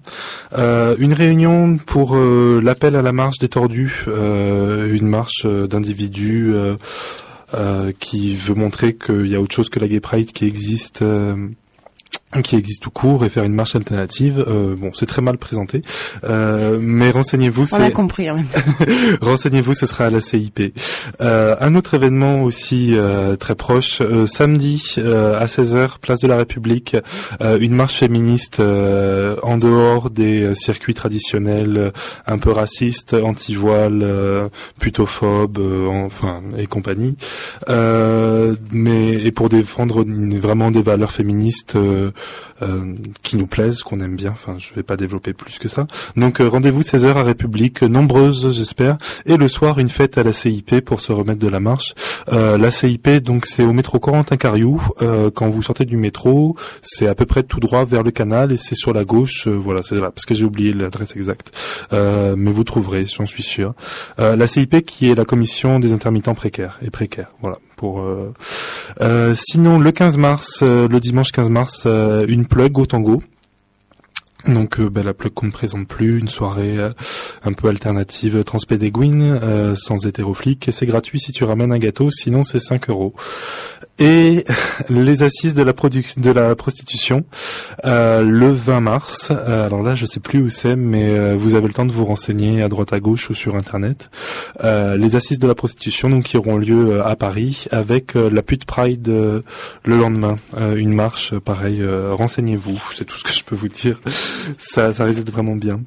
S2: une réunion pour l'appel à la marche des tordus, une marche d'individus. qui veut montrer qu'il y a autre chose que la Gay Pride qui existe qui existe tout court et faire une marche alternative. Euh, bon, c'est très mal présenté, euh, mais renseignez-vous.
S6: On a
S2: c'est-
S6: compris en même temps.
S2: Renseignez-vous, ce sera à la CIP. Euh, un autre événement aussi euh, très proche, euh, samedi euh, à 16h, place de la République, euh, une marche féministe euh, en dehors des circuits traditionnels, euh, un peu racistes, anti-voile, euh, putophobes, euh, enfin et compagnie. Euh, mais et pour défendre une- vraiment des valeurs féministes qui nous plaisent, qu'on aime bien. Enfin, je vais pas développer plus que ça. Donc euh, rendez-vous 16h à République, nombreuses j'espère, et le soir une fête à la CIP pour se remettre de la marche. Euh, la CIP donc c'est au métro Corentin Cariou. Euh, quand vous sortez du métro, c'est à peu près tout droit vers le canal et c'est sur la gauche. euh, voilà, c'est là parce que j'ai oublié l'adresse exacte, Euh, mais vous trouverez, j'en suis sûr. Euh, la CIP qui est la commission des intermittents précaires et précaires. Voilà. Euh, euh, sinon le 15 mars, euh, le dimanche 15 mars, une plug au tango. Donc ben, la plug qu'on ne présente plus, une soirée un peu alternative transpédéguine, sans hétéroflic, et c'est gratuit si tu ramènes un gâteau, sinon c'est 5 euros. Et les assises de la, de la prostitution, euh, le 20 mars, euh, alors là je sais plus où c'est, mais euh, vous avez le temps de vous renseigner à droite à gauche ou sur internet. Euh, les assises de la prostitution donc qui auront lieu euh, à Paris avec euh, la pute Pride le lendemain, une marche pareil. Renseignez-vous, c'est tout ce que je peux vous dire. ça, ça risque vraiment bien.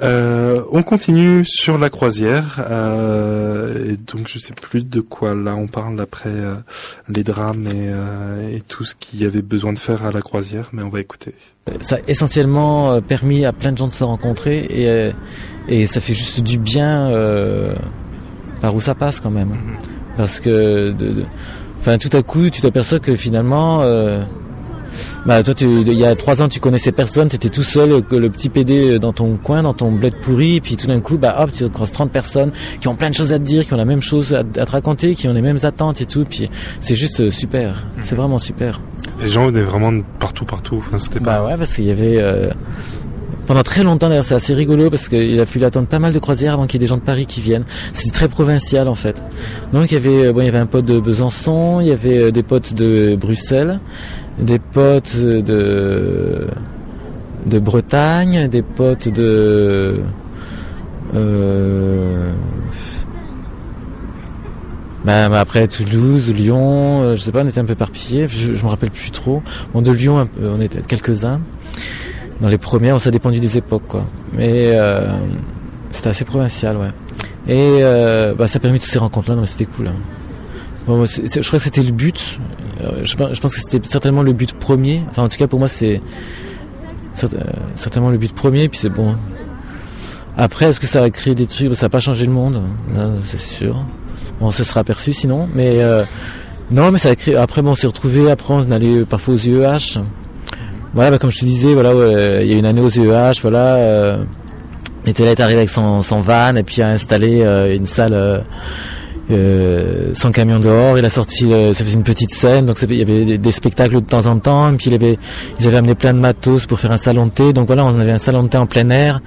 S2: Euh, on continue sur la croisière euh, et donc je sais plus de quoi là on parle après euh, les drames et, euh, et tout ce qu'il y avait besoin de faire à la croisière, mais on va écouter.
S4: ça a essentiellement euh, permis à plein de gens de se rencontrer et, et ça fait juste du bien par où ça passe quand même. Parce que, de, de- enfin, tout à coup, tu t'aperçois que finalement, euh, bah, toi, tu, il y a trois ans, tu connaissais personne, tu étais tout seul, que le petit PD dans ton coin, dans ton bled pourri, et puis tout d'un coup, bah, hop, tu croises 30 personnes qui ont plein de choses à te dire, qui ont la même chose à, à te raconter, qui ont les mêmes attentes et tout, puis c'est juste euh, super. C'est vraiment super.
S2: Les gens venaient vraiment de partout, partout. Enfin, c'était
S4: Bah
S2: pas.
S4: ouais, parce qu'il y avait, euh, pendant très longtemps d'ailleurs c'est assez rigolo parce qu'il a fallu attendre pas mal de croisières avant qu'il y ait des gens de Paris qui viennent. C'était très provincial en fait. Donc il y avait euh, bon il y avait un pote de Besançon, il y avait euh, des potes de Bruxelles, des potes de Bretagne, des potes de euh, bah, bah, après Toulouse, Lyon, euh, je sais pas, on était un peu éparpillés, je, me rappelle plus trop. De Lyon on était quelques-uns. Dans les premières, ça dépendu des époques quoi. Mais euh, c'était assez provincial ouais. Et euh, bah, ça a permis toutes ces rencontres là, non mais c'était cool. hein. Je crois que c'était le but. Euh, je, pense- que c'était certainement le but premier. Enfin en tout cas pour moi c'est euh, certainement le but premier. Puis c'est bon. Après est-ce que ça va créer des trucs? Ça va pas changer le monde, c'est sûr. Bon, ça sera aperçu sinon, mais euh, non, mais ça a créé. Après, bon, on s'est retrouvé. Après, on allait parfois aux IEH. Voilà, bah, comme je te disais, voilà, il y a une année aux IEH, voilà. Euh, Etela est arrivé avec son, van et puis a installé une salle. Euh, son camion dehors, il a sorti, euh, ça faisait une petite scène, donc il y avait des, spectacles de temps en temps, et puis il avait, ils avaient amené plein de matos pour faire un salon de thé, donc voilà, on avait un salon de thé en plein air,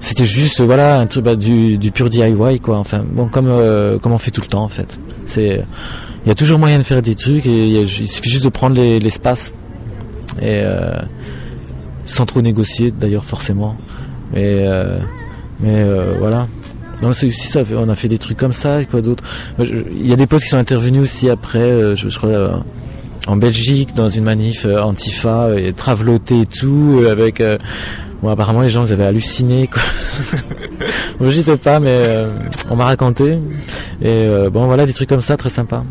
S4: c'était juste, voilà, un truc, bah, du, du pur DIY, quoi, enfin, bon, comme, euh, on fait tout le temps, en fait. C'est, il y a toujours moyen de faire des trucs, et il, suffit juste de prendre les- l'espace, et, euh, sans trop négocier, d'ailleurs, forcément, mais, voilà. Non. On a fait des trucs comme ça. et Quoi d'autre Il y a des potes qui sont intervenus aussi après. euh, je, crois euh, en Belgique dans une manif euh, Antifa et traveloté et tout avec. bon, apparemment les gens ils avaient halluciné. Quoi. Moi j'étais pas, mais on m'a raconté. Et bon voilà des trucs comme ça très sympas.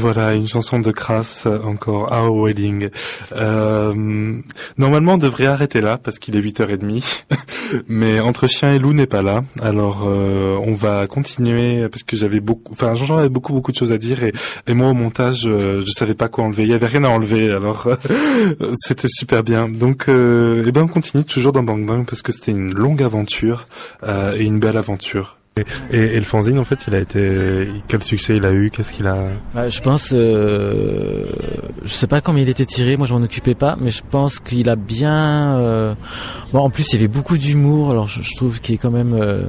S2: Voilà, une chanson de Crass, euh, encore, Our Wedding. Euh, normalement, on devrait arrêter là, parce qu'il est 8h30. Mais Entre Chien et Loup n'est pas là. Alors, euh, on va continuer, parce que j'avais beaucoup... Enfin, Jean-Jean avait beaucoup, beaucoup de choses à dire. Et, et moi, au montage, euh, je savais pas quoi enlever. Il y avait rien à enlever, alors c'était super bien. Donc, euh, eh ben, on continue toujours dans Bang Bang, parce que c'était une longue aventure euh, et une belle aventure. Et, le fanzine, en fait. Quel succès il a eu Qu'est-ce qu'il a...
S4: Bah, je pense, euh, je sais pas comment il était tiré, moi je m'en occupais pas, mais je pense qu'il a bien. euh, Bon, en plus il y avait beaucoup d'humour, alors je, trouve qu'il est quand même. euh,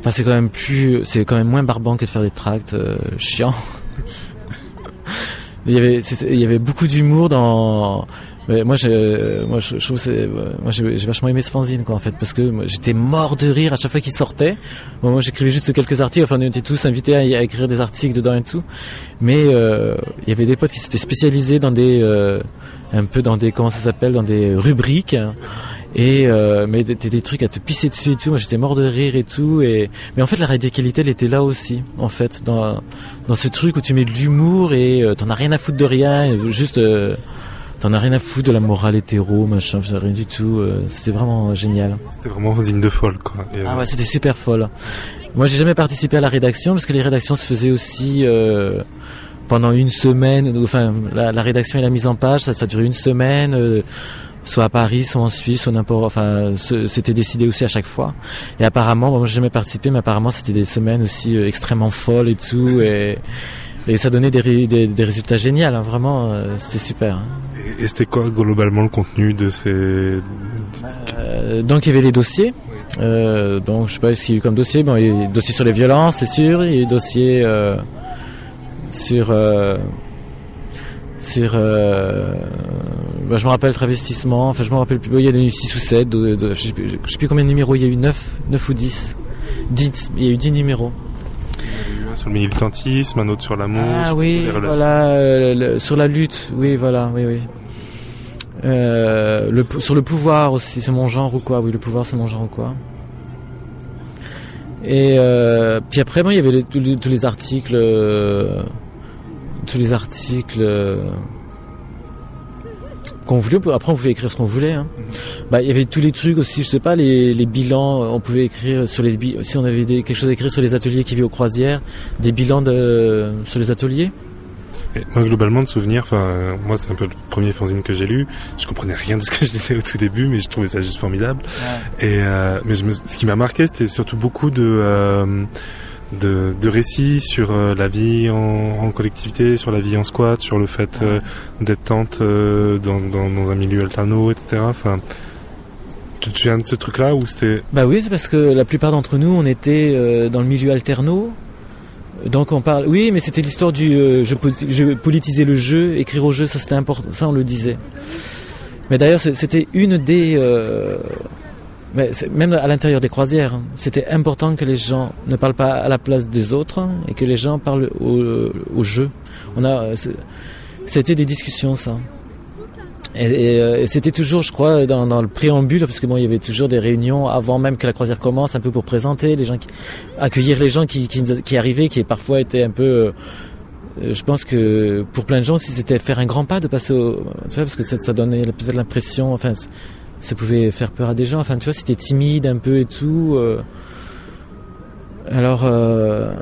S4: Enfin, c'est quand même plus, c'est quand même moins barbant que de faire des tracts euh, chiants. il y avait, il y avait beaucoup d'humour dans. Mais moi, je, moi, je, trouve c'est, moi, j'ai vachement aimé ce fanzine, quoi, en fait, parce que moi, j'étais mort de rire à chaque fois qu'il sortait. Bon, moi, j'écrivais juste quelques articles. Enfin, on était tous invités à, écrire des articles dedans et tout. Mais euh, il y avait des potes qui s'étaient spécialisés dans des, euh, un peu dans des, comment ça s'appelle, dans des rubriques. Et euh, mais des, des trucs à te pisser dessus et tout. Moi, j'étais mort de rire et tout. Et mais en fait, la radicalité, elle était là aussi, en fait, dans dans ce truc où tu mets de l'humour et euh, t'en as rien à foutre de rien, juste. Euh, T'en as rien à foutre de la morale hétéro, machin, rien du tout. euh, C'était vraiment génial.
S2: C'était vraiment digne de folle, quoi. Et,
S4: Ah
S2: euh,
S4: ouais, c'était super folle. Moi, j'ai jamais participé à la rédaction parce que les rédactions se faisaient aussi euh, pendant une semaine. Enfin, la, la rédaction et la mise en page, ça, ça durait une semaine, euh, soit à Paris, soit en Suisse, soit n'importe. Enfin, c'était décidé aussi à chaque fois. Et apparemment, bon, moi, j'ai jamais participé, mais apparemment, c'était des semaines aussi euh, extrêmement folles et tout, et, et ça donnait des, ré- des, des résultats géniaux. hein, vraiment, euh, c'était super. hein.
S2: et, et c'était quoi globalement le contenu de ces
S4: Euh, donc il y avait les dossiers. Euh, donc je sais pas ce qu'il y a eu comme dossier. Bon, il y a eu des dossiers sur les violences, c'est sûr. Il y a eu des dossiers euh, sur sur. Bah, je me rappelle travestissement. Enfin, je me rappelle plus. Il y en a eu 6 ou 7. De, de- je, sais plus, je sais plus combien de numéros. Il y a eu 9, 9 ou 10. 10. Il y a eu 10 numéros.
S2: Sur le militantisme, un autre sur l'amour,
S4: Ah
S2: sur
S4: oui, voilà, euh, le- sur la lutte, oui, voilà, oui, oui. Euh, le, sur le pouvoir aussi, c'est mon genre ou quoi Oui, le pouvoir, c'est mon genre ou quoi Et euh, puis après, bon, il y avait les- tous, les, tous les articles, euh, tous les articles qu'on voulait. Après, on pouvait écrire ce qu'on voulait. Hein. Bah, il y avait tous les trucs aussi, je sais pas, les, les bilans. On pouvait écrire sur les si on avait des, quelque chose à écrire sur les ateliers qui vivaient aux croisières, des bilans de sur les ateliers.
S2: Et moi, globalement, de souvenirs, enfin, euh, moi, c'est un peu le premier fanzine que j'ai lu. Je comprenais rien de ce que je lisais au tout début, mais je trouvais ça juste formidable. Et euh, mais je me- ce qui m'a marqué, c'était surtout beaucoup de euh, de, récits sur euh, la vie en, collectivité, sur la vie en squat, sur le fait euh, d'être tante euh, dans, un milieu alterno, etc. Enfin, tu te souviens de ce truc-là où c'était
S4: Bah oui, c'est parce que la plupart d'entre nous, on était dans le milieu alterno. Donc on parle. Oui, mais c'était l'histoire du je, je politiser le jeu, écrire au jeu, ça c'était important. Ça on le disait. Mais d'ailleurs, c'était une des. Même à l'intérieur des croisières, hein, c'était important que les gens ne parlent pas à la place des autres et que les gens parlent au, jeu. On a. C'était des discussions, ça. Et, euh, c'était toujours, je crois, dans, le préambule, parce que bon, il y avait toujours des réunions avant même que la croisière commence, un peu pour présenter les gens, accueillir les gens qui, qui, arrivaient, qui parfois étaient un peu. euh, je pense que pour plein de gens, si c'était faire un grand pas de passer au, parce que ça, ça donnait peut-être l'impression, enfin, ça pouvait faire peur à des gens. Enfin, tu vois, c'était timide un peu et tout. euh. alors, euh,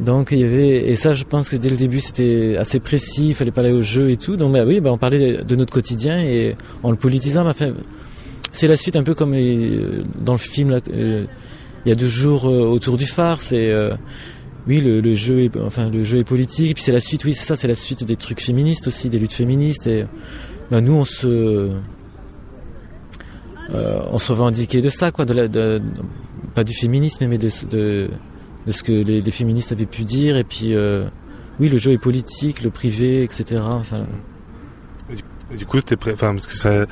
S4: donc il y avait et ça, je pense que dès le début, c'était assez précis. Il fallait pas aller au jeu et tout. Donc, bah oui, bah, on parlait de notre quotidien et en le politisant. bah, c'est la suite un peu comme euh, dans le film. Il y a deux jours autour du phare. C'est oui, le, le jeu est, enfin, le jeu est politique. Et puis c'est la suite. Oui, c'est ça. C'est la suite des trucs féministes aussi, des luttes féministes. Et bah, nous, on se euh, on se revendiquait de ça, quoi, pas du féminisme, mais de, ce que les, féministes avaient pu dire. Et puis, euh, oui, le jeu est politique, le privé, etc.
S2: Du coup, c'était enfin, parce que ça,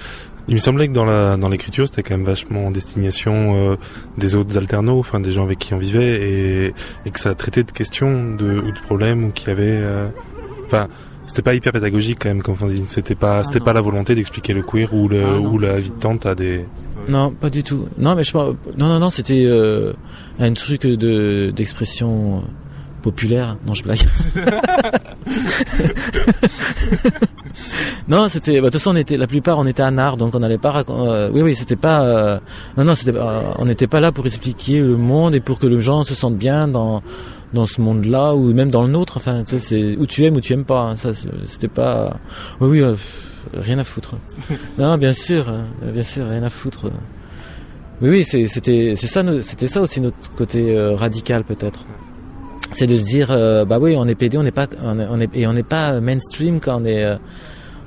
S2: il me semblait que dans l'écriture, c'était quand même vachement en destination euh, des autres alternos, enfin, des gens avec qui on vivait, et, que ça traitait de questions ou de problèmes, ou qu'il y avait, enfin, c'était pas hyper pédagogique quand même comme fanzine. C'était pas, c'était
S4: non.
S2: pas la volonté d'expliquer le queer ou le,
S4: Ah, non.
S2: ou la vie de tante à des.
S4: Non, pas du tout. Non, mais je pense. Non, non, non, c'était euh, un truc de d'expression euh, populaire. Non, je blague. non, c'était. bah, De toute façon, on était. La plupart, on était à Nard, donc on n'allait pas. racon- euh, oui, oui, c'était pas. euh, non, non, c'était. pas- on n'était pas là pour expliquer le monde et pour que les gens se sentent bien dans dans ce monde-là ou même dans le nôtre. Enfin, tu sais, c'est où tu aimes ou tu aimes pas. hein. Ça, c'était pas. Oui, oui. euh, rien à foutre. Non, bien sûr, euh, bien sûr, rien à foutre. Oui, oui, c'était, c'est ça, c'était ça aussi notre côté euh, radical peut-être. C'est de se dire, euh, bah oui, on est PD, on n'est pas, on est, on est- et on n'est pas mainstream quand on est,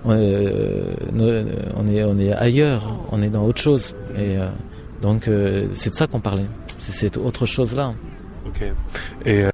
S4: on, on est, on est ailleurs, on est dans autre chose. Et donc, c'est de ça qu'on parlait. C'est cette autre chose-là.
S2: Ok. Et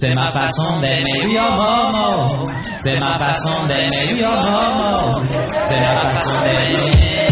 S5: C'est ma façon d'aimer le homo. C'est ma façon d'aimer le homo. C'est ma façon d'aimer.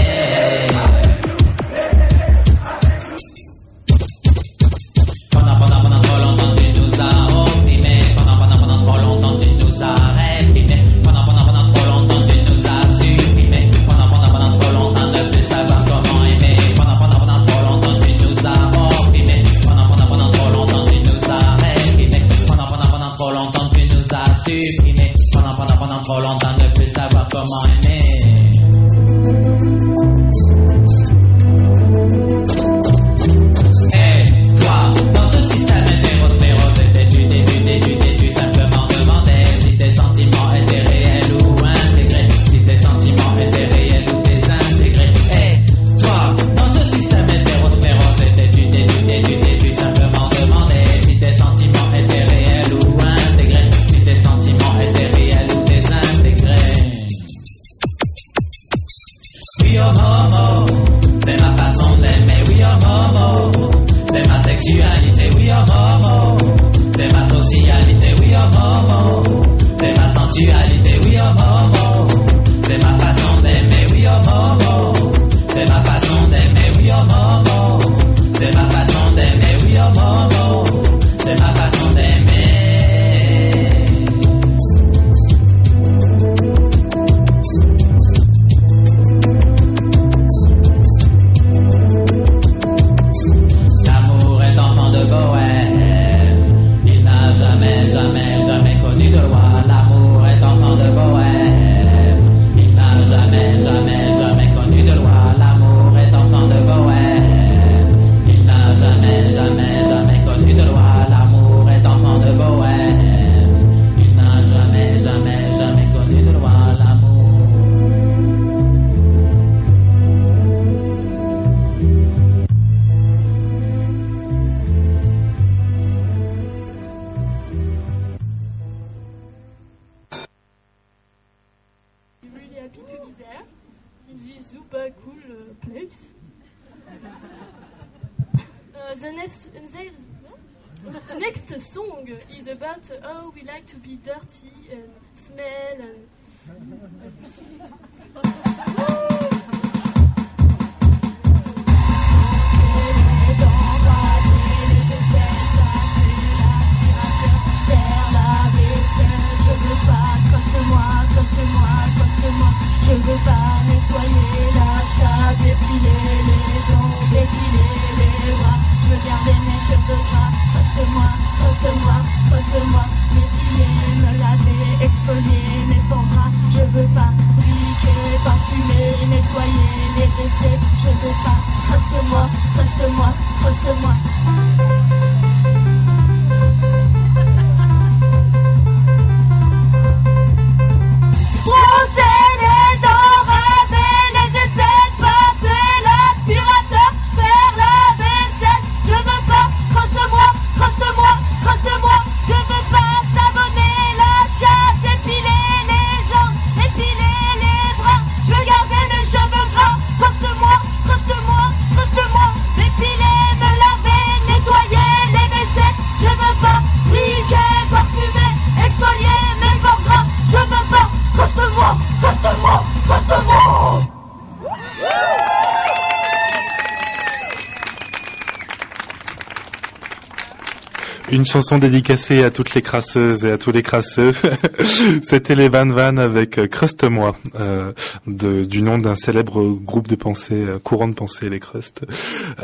S2: une chanson dédicacée à toutes les crasseuses et à tous les crasseux. C'était les Van Van avec euh, Crust moi, euh, du nom d'un célèbre groupe de pensée, euh, courant de pensée, les Crust.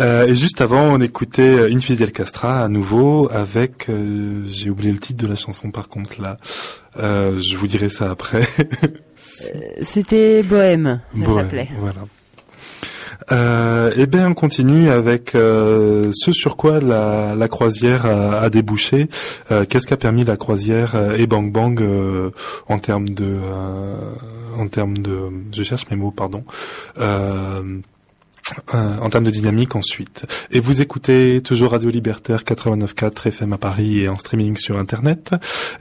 S2: Et juste avant, on écoutait Infidel Castra à nouveau avec, j'ai oublié le titre de la chanson par contre là. je vous dirai ça après.
S6: C'était Bohème, ça s'appelait.
S2: Voilà. Euh, eh bien, on continue avec euh, ce sur quoi la, la croisière a, a débouché. Euh, Qu'est-ce qu'a permis la croisière euh, et Bang Bang euh, en termes de, euh, en termes de, je cherche mes mots, pardon euh, en termes de dynamique ensuite. Et vous écoutez toujours Radio Libertaire 89.4 FM à Paris et en streaming sur Internet.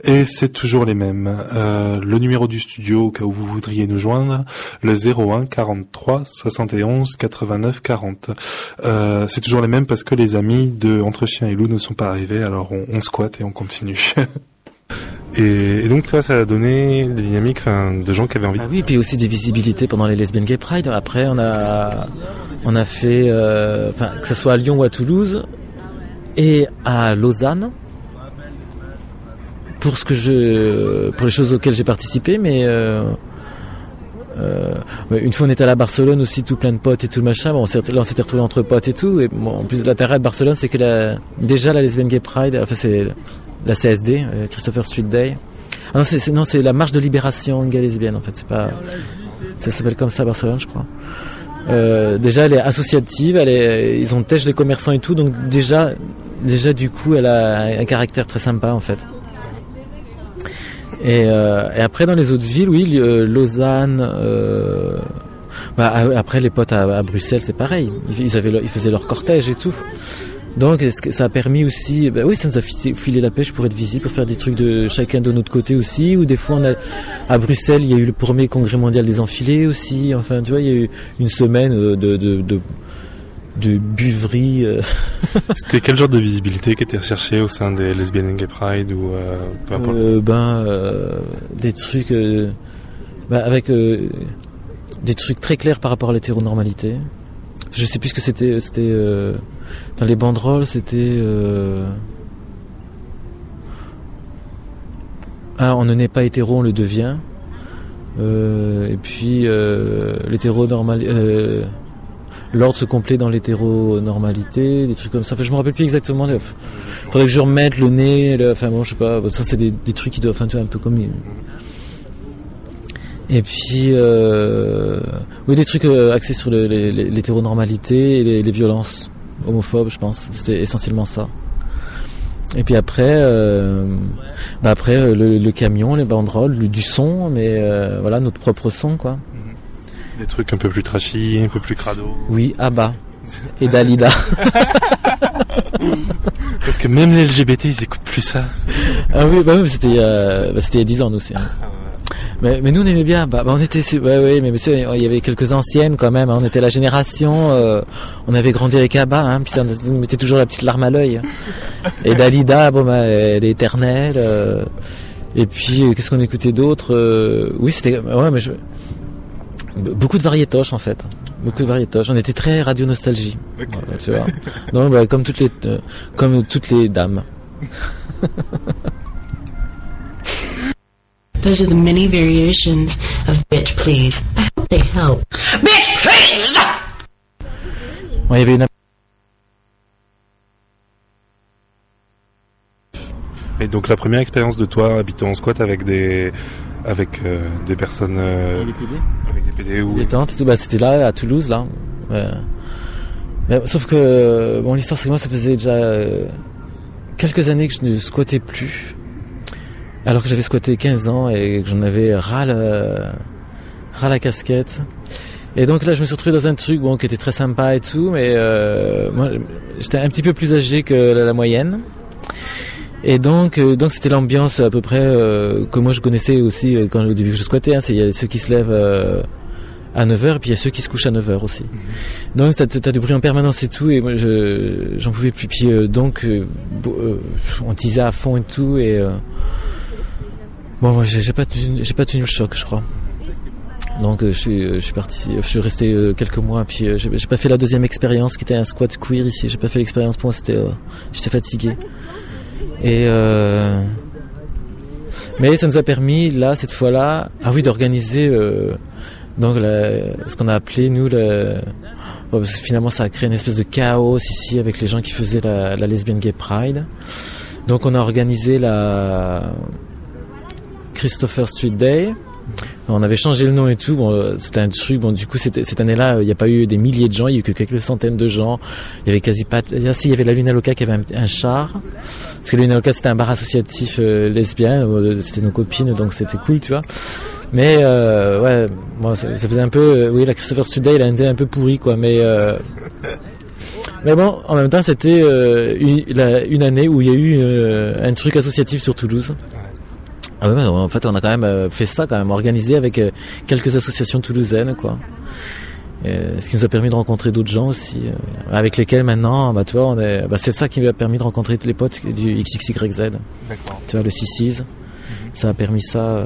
S2: Et c'est toujours les mêmes. Euh, le numéro du studio au cas où vous voudriez nous joindre, le 01 43 71 89 40. Euh, c'est toujours les mêmes parce que les amis de Entre Chiens et Loup ne sont pas arrivés, alors on squatte et on continue. Et, et donc ça, ça a donné des dynamiques de gens qui avaient envie.
S4: Ah oui, puis aussi des visibilités pendant les Lesbian Gay Pride. Après, on a on a fait, euh, que ce soit à Lyon ou à Toulouse et à Lausanne pour ce que je, pour les choses auxquelles j'ai participé, mais euh, euh, une fois on était à la Barcelone aussi, tout plein de potes et tout le machin. Bon, on là on s'était retrouvés entre potes et tout. Et bon, en plus, l'intérêt de Barcelone, c'est que la, déjà la Lesbian Gay Pride, enfin c'est la CSD, euh, Christopher Street Day. Ah non, c'est non, c'est la marche de libération gay lesbienne en fait. C'est pas, ça s'appelle comme ça à Barcelone, je crois. Euh, déjà, elle est associative. Elle est, ils ont têche les commerçants et tout, donc déjà, déjà du coup, elle a un, caractère très sympa en fait. Et, euh, après dans les autres villes, oui, Lausanne. bah, après les potes à, Bruxelles, c'est pareil. Ils, avaient, ils faisaient leur cortège et tout. Donc ça a permis aussi, bah oui, ça nous a filé, la pêche pour être visible, pour faire des trucs de chacun de notre côté aussi. Ou des fois, on a, à Bruxelles, il y a eu le premier congrès mondial des enfilés aussi. Enfin, tu vois, il y a eu une semaine euh, de de, de, de buverie. euh.
S2: C'était quel genre de visibilité qui était recherché au sein des Lesbian and Gay Pride ou euh, peu importe?
S4: Euh, ben euh, des trucs ben, avec des trucs très clairs par rapport à l'hétéronormalité. Je sais plus ce que c'était. C'était euh, dans les banderoles, c'était. euh, Ah, on ne naît pas hétéro, on le devient. Euh, et puis euh, l'hétéronormal. Euh, L'ordre se complète dans l'hétéronormalité, des trucs comme ça. Enfin, je me rappelle plus exactement. Faudrait que je remette le nez. le- Enfin bon, je sais pas. Ça, c'est des, trucs qui doivent. Enfin, un peu comme. Et puis, euh, oui, des trucs euh, axés sur l'hétéronormalité et les, les violences homophobes, je pense. C'était essentiellement ça. Et puis après, euh, bah après euh, le, le camion, les banderoles, le- du son, mais euh, voilà notre propre son, quoi.
S2: Des trucs un peu plus trashy, un peu plus crado.
S4: Oui, Abba et Dalida.
S2: Parce que même les LGBT, ils écoutent plus ça.
S4: Ah oui, bah oui, c'était a- bah, c'était il y a 10 ans nous aussi. hein. Mais, mais nous on aimait bien. Bah, bah, on était, ouais, ouais, mais, sais, il y avait quelques anciennes quand même. hein. On était la génération. euh, on avait grandi avec Abba, hein, puis ça nous mettait toujours la petite larme à l'œil. Et Dalida, bon bah, elle est éternelle. euh, et puis euh, qu'est-ce qu'on écoutait d'autre Euh, Oui, c'était ouais, mais je... beaucoup de variétoches en fait. Beaucoup de variétoches. On était très radio nostalgie. Ouais, tu vois. Donc bah, comme toutes les euh, comme toutes les dames.
S10: Those are the many variations of bitch please. I hope they help. Bitch please!
S4: Ouais, il y avait une
S2: Et donc la première expérience de toi habitant en squat avec des avec euh, des personnes euh, avec des PD ou
S4: Les tentes et tout, bah, c'était là, à Toulouse, là. Ouais. Mais, sauf que, bon, l'histoire, c'est que moi, ça faisait déjà euh, quelques années que je ne squattais plus. Alors que j'avais squatté 15 ans et que j'en avais ras, le, ras la casquette. Et donc là, je me suis retrouvé dans un truc, bon, qui était très sympa et tout, mais euh, moi, j'étais un petit peu plus âgé que la, la moyenne. Et donc, euh, donc c'était l'ambiance à peu près euh, que moi je connaissais aussi quand au début que je squattais. Hein, c'est il y a ceux qui se lèvent à 9h et puis il y a ceux qui se couchent à 9h aussi. Donc t'as, t'as du bruit en permanence et tout et moi je j'en pouvais plus. Puis euh, donc euh, euh, on tisait à fond et tout et euh, bon j'ai, pas j'ai pas tenu le choc je crois. Donc euh, je suis euh, je suis parti, je suis resté euh, quelques mois puis euh, j'ai, pas fait la deuxième expérience qui était un squat queer ici. J'ai pas fait l'expérience pour moi c'était euh, j'étais fatigué. Et euh, mais ça nous a permis là cette fois-là, ah oui, d'organiser euh, donc ce qu'on a appelé nous le bon, parce que finalement ça a créé une espèce de chaos ici avec les gens qui faisaient la, la lesbian gay pride. Donc on a organisé la Christopher Street Day. On avait changé le nom et tout. Bon, c'était un truc. Bon, du coup, cette année-là, il n'y a pas eu des milliers de gens. Il y a eu que quelques centaines de gens. Il y avait quasi pas. Ah, si, il y avait la Luna Loca qui avait un, char. Parce que la Luna Loca, c'était un bar associatif euh, lesbien. euh, C'était nos copines, donc c'était cool, tu vois. Mais euh, ouais, moi ça, faisait un peu, euh, oui, la Christopher Today, elle a été un peu pourrie quoi, mais euh, mais bon, en même temps, c'était une, année où il y a eu un truc associatif sur Toulouse. Ah ouais, en fait, on a quand même euh, fait ça, quand même organisé avec euh, quelques associations toulousaines, quoi. Euh, ce qui nous a permis de rencontrer d'autres gens aussi, avec lesquels maintenant, bah tu vois, on est, bah, c'est ça qui m'a permis de rencontrer les potes du XXYZ.
S2: D'accord.
S4: Tu vois, le 6 ça a permis ça.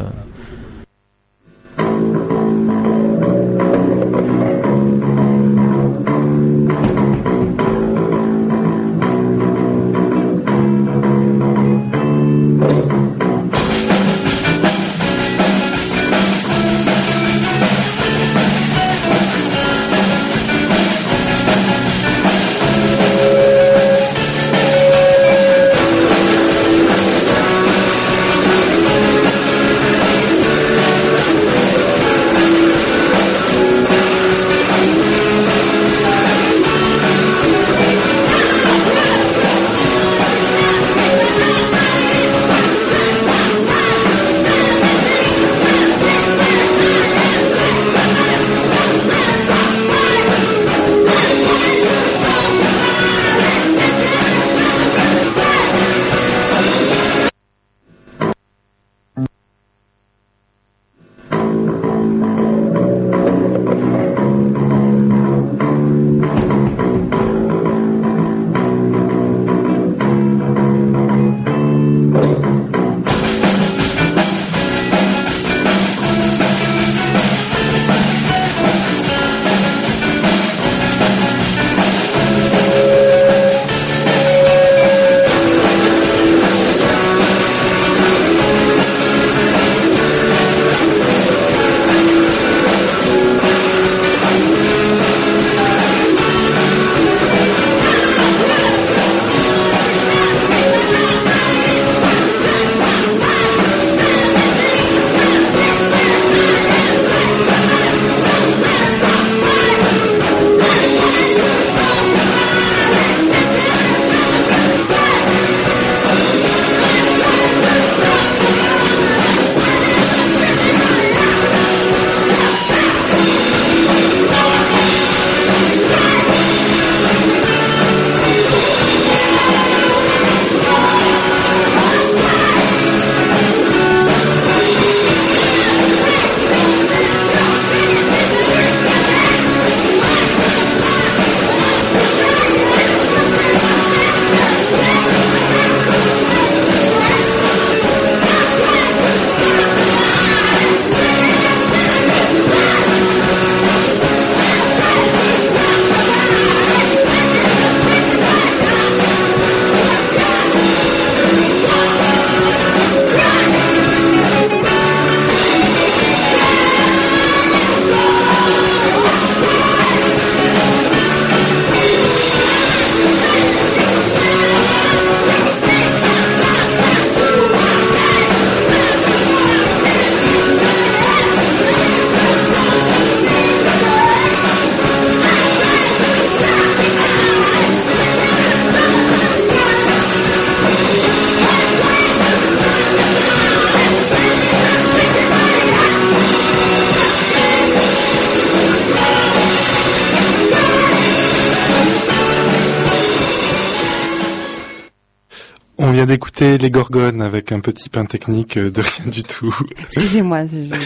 S2: Vient d'écouter les Gorgones avec un petit pain technique de rien du tout.
S6: Excusez-moi,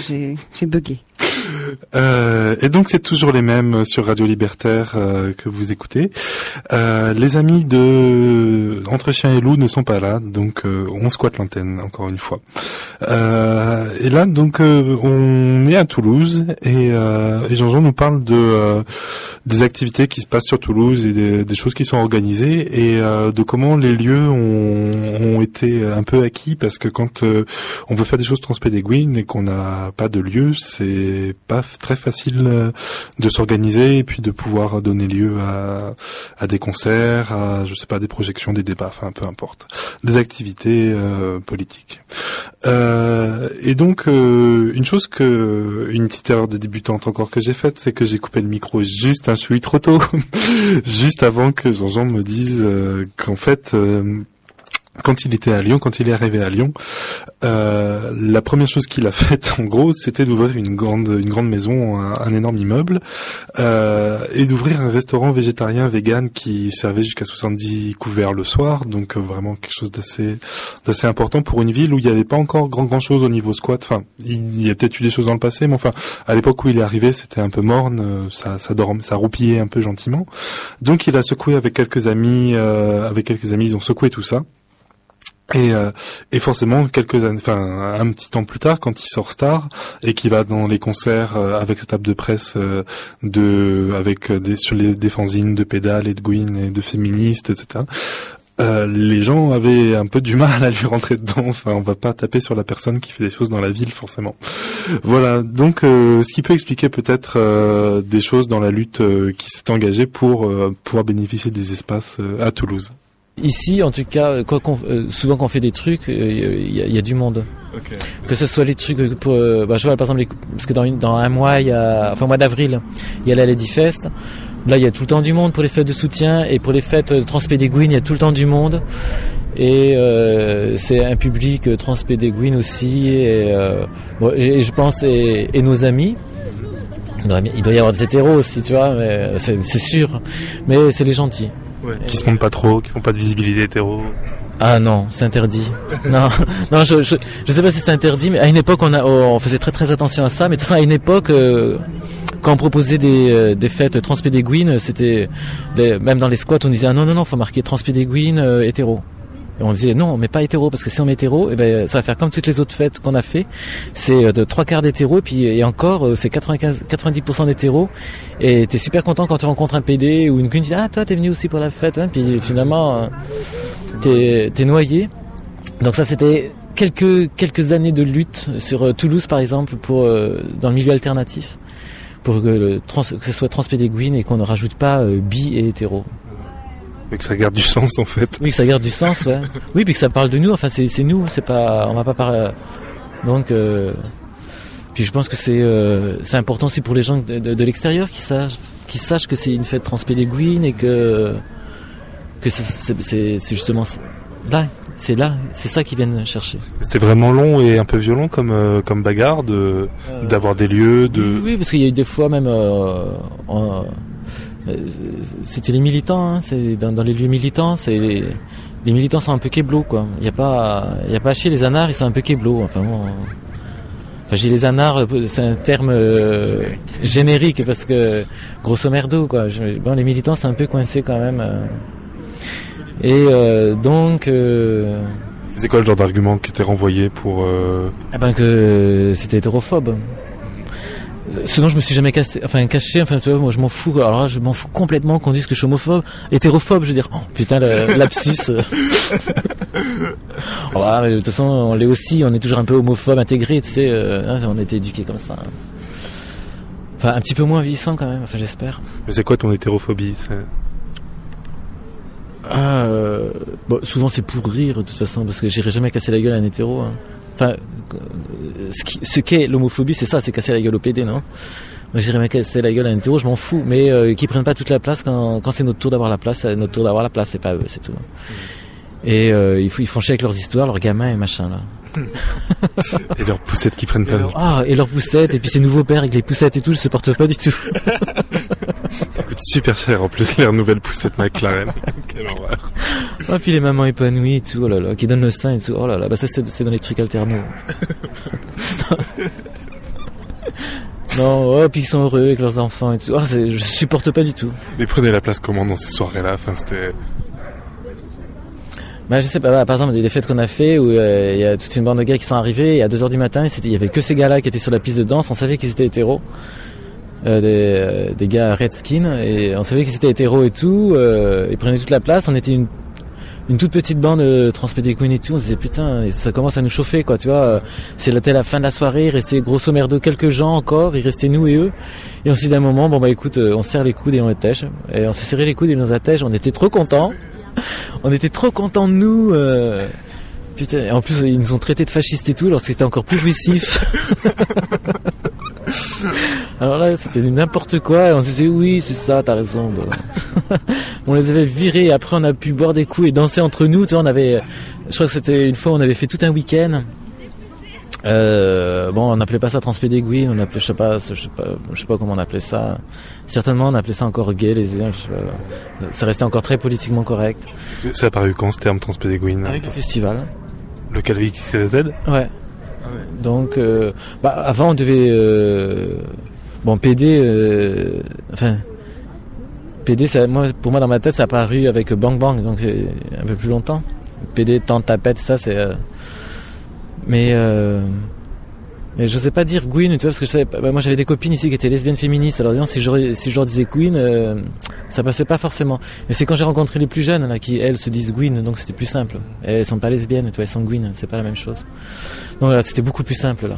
S6: j'ai bugué.
S2: Euh, et donc c'est toujours les mêmes sur Radio Libertaire euh, que vous écoutez. Euh, les amis de Entre Chien et Loup ne sont pas là, donc euh, on squatte l'antenne encore une fois. Euh, et là donc euh, on est à Toulouse et, euh, et Jean-Jean nous parle de euh, des activités qui se passent sur Toulouse et des, des choses qui sont organisées et euh, de comment les lieux ont, ont été un peu acquis parce que quand euh, on veut faire des choses transpédéguines et qu'on n'a pas de lieu, c'est pas très facile euh, de s'organiser et puis de pouvoir donner lieu à, à des concerts, à je sais pas des projections, des débats, enfin peu importe, des activités euh, politiques. Euh, et donc euh, une chose que une petite erreur de débutante encore que j'ai faite, c'est que j'ai coupé le micro juste un chouï trop tôt, juste avant que Jean-Jean me dise qu'en fait quand il était à Lyon, quand il est arrivé à Lyon, euh, la première chose qu'il a faite, en gros, c'était d'ouvrir une grande, une grande maison, un, énorme immeuble, euh, et d'ouvrir un restaurant végétarien vegan qui servait jusqu'à 70 couverts le soir, donc euh, vraiment quelque chose d'assez, d'assez important pour une ville où il n'y avait pas encore grand grand chose au niveau squat. Enfin, il y a peut-être eu des choses dans le passé, mais enfin, à l'époque où il est arrivé, c'était un peu morne, euh, ça, ça dormait, ça roupillait un peu gentiment. Donc, il a secoué avec quelques amis, euh, avec quelques amis, ils ont secoué tout ça. Et, euh, et forcément, quelques années, enfin un petit temps plus tard, quand il sort Star et qu'il va dans les concerts euh, avec sa table de presse euh, de, avec des sur les des fanzines de pédales et de Gwyn et de féministes, etc. euh, les gens avaient un peu du mal à lui rentrer dedans. Enfin, on va pas taper sur la personne qui fait des choses dans la ville, forcément. Voilà. Donc, euh, ce qui peut expliquer peut-être euh, des choses dans la lutte euh, qui s'est engagée pour euh, pouvoir bénéficier des espaces euh, à Toulouse.
S4: Ici, en tout cas, quoi euh, souvent quand on fait des trucs, euh, il y, a- il y a du monde. Que ce soit les trucs euh, pour, euh, bah, je vois par exemple, les- parce que dans, une- dans un mois, il y a, enfin au mois d'avril, il y a la Lady Fest. Là, il y a tout le temps du monde pour les fêtes de soutien et pour les fêtes euh, Transpédéguine, il y a tout le temps du monde. Et euh, c'est un public euh, Transpédéguine aussi. Et, euh, bon, et, et je pense et, et nos amis. Il doit, il doit y avoir des hétéros aussi, tu vois, c'est sûr. Mais c'est les gentils.
S2: Qui se montrent pas trop, qui font pas de visibilité hétéro.
S4: Ah non, c'est interdit. non, non, je, je, je sais pas si c'est interdit, mais à une époque on a, on faisait très très attention à ça. Mais de toute façon, à une époque, euh, quand on proposait des, euh, des fêtes transpédéguines, c'était même dans les squats, on disait ah non non non, faut marquer transpédéguine euh, hétéro. On disait non, on met pas hétéro parce que si on met hétéro, eh ben ça va faire comme toutes les autres fêtes qu'on a fait. C'est euh, de trois quarts d'hétéro et puis et encore euh, c'est 95 90% d'hétéro. Et t'es super content quand tu rencontres un PD ou une queen, tu dis ah toi t'es venu aussi pour la fête, hein. puis finalement euh, t'es t'es noyé. Donc ça c'était quelques quelques années de lutte sur Toulouse par exemple pour dans le milieu alternatif pour que, ce soit transpédéguine et qu'on ne rajoute pas bi et hétéro.
S2: Et que ça garde du sens en fait.
S4: Oui, que ça garde du sens, ouais. Oui, puis que ça parle de nous. Enfin, c'est nous. C'est pas, on va pas parler. Donc, euh, puis je pense que c'est euh, c'est important aussi pour les gens de, de, de l'extérieur qui sachent qui sachent que c'est une fête transpédéguine et que que c'est- justement là, c'est là, c'est ça qu'ils viennent chercher.
S2: C'était vraiment long et un peu violent comme euh, comme bagarre de
S4: Euh,
S2: d'avoir des lieux de.
S4: Oui, oui, parce qu'il y a eu des fois même. euh, en- euh, c'était les militants, hein, c'est dans, dans les lieux militants, c'est les, les militants sont un peu keblos quoi. Il y a pas, il y a pas à chier. Les anards, ils sont un peu keblos. Enfin bon. euh, Enfin, j'ai les anards, euh, c'est un terme euh, générique parce que grosso merdo quoi. Je- bon, les militants sont un peu coincés quand même. euh. Et euh, donc. euh,
S2: C'est quoi le genre d'argument qui était renvoyé pour euh,
S4: eh ben que c'était hétérophobe. Ce dont je me suis jamais cassé, enfin caché, enfin tu vois, moi je m'en fous. Alors là, je m'en fous complètement qu'on dise que je suis homophobe, hétérophobe. Je veux dire, oh putain, le lapsus. oh, de toute façon, on l'est aussi. On est toujours un peu homophobe intégré, tu sais. euh, hein, on a été éduqués comme ça. Enfin, un petit peu moins vieillissant quand même. Enfin, j'espère.
S2: Mais c'est quoi ton hétérophobie
S4: Ah, euh, bon, souvent c'est pour rire de toute façon parce que j'irai jamais casser la gueule à un hétéro. hein. Enfin, euh, ce qui- qu'est l'homophobie, c'est ça, c'est casser la gueule au PD, non? Moi, j'irai jamais casser la gueule à un hétéro, je m'en fous, mais euh, qu'ils prennent pas toute la place quand, quand c'est notre tour d'avoir la place, c'est notre tour d'avoir la place, c'est pas eux, c'est tout. Et euh, ils, font- ils font chier avec leurs histoires, leurs gamins et machin là.
S2: et leurs poussettes qui prennent pas.
S4: Ah, et leurs poussettes, et puis ces nouveaux pères avec les poussettes et tout, je supporte pas du tout.
S2: Ça coûte super cher en plus les nouvelles poussettes McLaren. Quelle horreur.
S4: Ah, puis les mamans épanouies et tout, oh là là, qui donnent le sein et tout, oh là là, bah ça c'est dans les trucs alternaux. non, oh, puis ils sont heureux avec leurs enfants et tout, oh, je supporte pas du tout.
S2: Mais prenez la place comment dans ces soirées-là Enfin, c'était.
S4: Bah je sais pas, bah, par exemple, des fêtes qu'on a fait où euh, il y a toute une bande de gars qui sont arrivés et à 2h du matin, il y avait que ces gars-là qui étaient sur la piste de danse, on savait qu'ils étaient hétéros. Euh, des, euh, des gars Redskin et on savait qu'ils étaient hétéros et tout, euh, ils prenaient toute la place, on était une une toute petite bande de Transpédéqueen et tout, on se disait putain, ça commence à nous chauffer quoi, tu vois, euh, c'est la, fin de la soirée, il restait grosso merdo quelques gens encore, il restait nous et eux, et on s'est dit à un moment, bon bah écoute, euh, on serre les coudes et on attèche, et on s'est serré les coudes et on attèche, on était trop contents, on était trop contents de nous, euh, putain, et en plus ils nous ont traités de fascistes et tout, alors c'était encore plus jouissif. Alors là, c'était n'importe quoi. Et on se disait, oui, c'est ça, t'as raison. Bah. on les avait virés. Et après, on a pu boire des coups et danser entre nous. Tu vois, on avait, je crois que c'était une fois, on avait fait tout un week-end. Euh, bon, on n'appelait pas ça transpédéguine, on appelait, je sais pas, je sais pas, je sais pas comment on appelait ça. Certainement, on appelait ça encore gay, les. Ça restait encore très politiquement correct.
S2: Ça a apparu quand ce terme transpédéguine
S4: Avec le festival.
S2: Le Calvi
S4: Donc, euh, bah, avant, on devait, euh, bon, PD, euh, enfin, PD, ça, moi, pour moi, dans ma tête, ça a apparu avec Bang Bang, donc c'est un peu plus longtemps. PD, tant tapette, ça, c'est, euh, mais euh, mais je sais pas dire Gwyn, tu parce que je bah, moi j'avais des copines ici qui étaient lesbiennes féministes. Alors disons, si je si je leur disais Gwyn, euh, ça passait pas forcément. Mais c'est quand j'ai rencontré les plus jeunes là qui elles se disent Gwyn, donc c'était plus simple. Et elles sont pas lesbiennes, tu elles sont Gwyn, c'est pas la même chose. Donc voilà, c'était beaucoup plus simple là.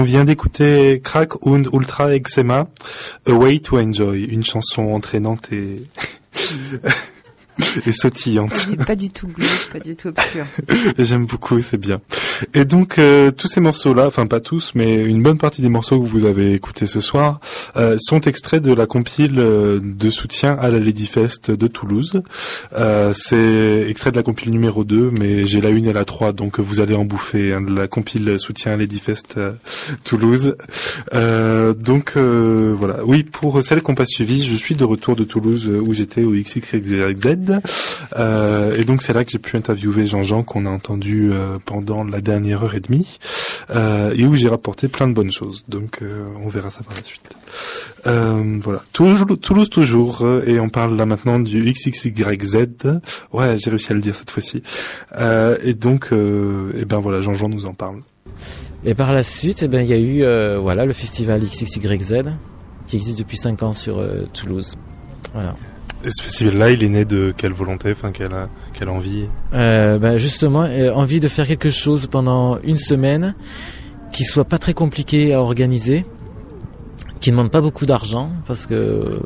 S2: On vient d'écouter Crack und Ultra Eczema, A Way to Enjoy, une chanson entraînante et et sautillante.
S6: Pas du tout glauque, pas du tout obscur.
S2: J'aime beaucoup, c'est bien. Et donc euh, tous ces morceaux-là, enfin pas tous, mais une bonne partie des morceaux que vous avez écoutés ce soir euh, sont extraits de la compile euh, de soutien à la Ladyfest de Toulouse. Euh, c'est extrait de la compile numéro 2, mais j'ai la une et la 3, donc vous allez en bouffer hein, de la compile soutien à Ladyfest euh, Toulouse. Euh, donc euh, voilà, oui, pour celles qui n'ont pas suivi, je suis de retour de Toulouse où j'étais au XXXZ. Euh, et donc c'est là que j'ai pu interviewer Jean-Jean qu'on a entendu euh, pendant la dernière heure et demie euh, et où j'ai rapporté plein de bonnes choses. Donc on verra ça par la suite. Voilà, Toulouse, Toulouse toujours et on parle là maintenant du XXYZ. Ouais, j'ai réussi à le dire cette fois-ci. Et donc, et ben voilà, Jean-Jean nous en parle.
S4: Et par la suite, eh ben, il y a eu voilà, le festival XXYZ qui existe depuis 5 ans sur Toulouse. Voilà.
S2: Et ce festival-là, il est né de quelle volonté, enfin quelle, quelle envie
S4: Euh, bah, justement, euh, envie de faire quelque chose pendant une semaine qui soit pas très compliqué à organiser, qui ne demande pas beaucoup d'argent parce que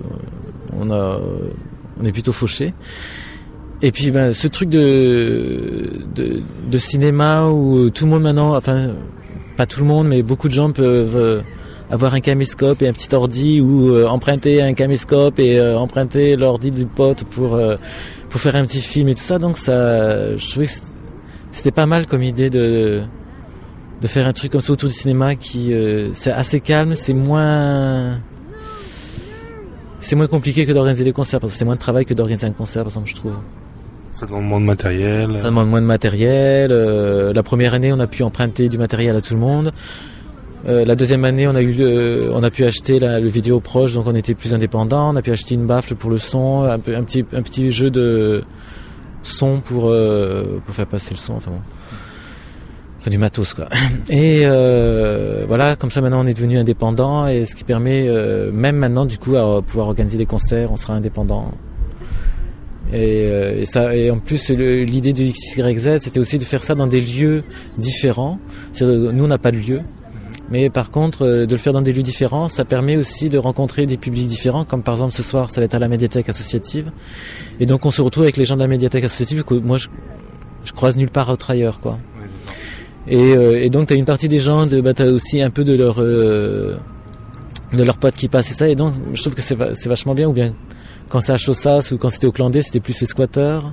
S4: on a, on est plutôt fauché. Et puis ben, ce truc de, de de cinéma où tout le monde maintenant, enfin pas tout le monde, mais beaucoup de gens peuvent euh, avoir un caméscope et un petit ordi ou euh, emprunter un caméscope et euh, emprunter l'ordi du pote pour euh, pour faire un petit film et tout ça. Donc ça, je trouvais que c'était pas mal comme idée de de faire un truc comme ça autour du cinéma qui c'est assez calme, c'est moins c'est moins compliqué que d'organiser des concerts parce que c'est moins de travail que d'organiser un concert par exemple je trouve.
S2: Ça demande moins de matériel.
S4: Ça demande moins de matériel. euh, la première année, on a pu emprunter du matériel à tout le monde. Euh, la deuxième année, on a eu, le- on a pu acheter la- le vidéo proche, donc on était plus indépendant. On a pu acheter une baffle pour le son, un, petit, jeu de son pour euh, pour faire passer le son. Enfin bon, enfin du matos quoi. Et euh, voilà, comme ça maintenant, on est devenu indépendant et ce qui permet, euh, même maintenant, du coup, à pouvoir organiser des concerts, on sera indépendant. Et, euh, en plus, l'idée de XYZ, c'était aussi de faire ça dans des lieux différents. Nous, on n'a pas de lieu. Mais par contre, euh, de le faire dans des lieux différents, ça permet aussi de rencontrer des publics différents, comme par exemple ce soir, ça va être à la médiathèque associative. Et donc on se retrouve avec les gens de la médiathèque associative que moi je, je croise nulle part autre ailleurs, quoi. Et, euh, et donc tu as une partie des gens, de, bah, tu as aussi un peu de leur euh, de leurs potes qui passent et ça. Et donc je trouve que c'est c'est vachement bien. Ou bien quand c'est à Chaussas ou quand c'était au Clandé, c'était plus les squatteurs.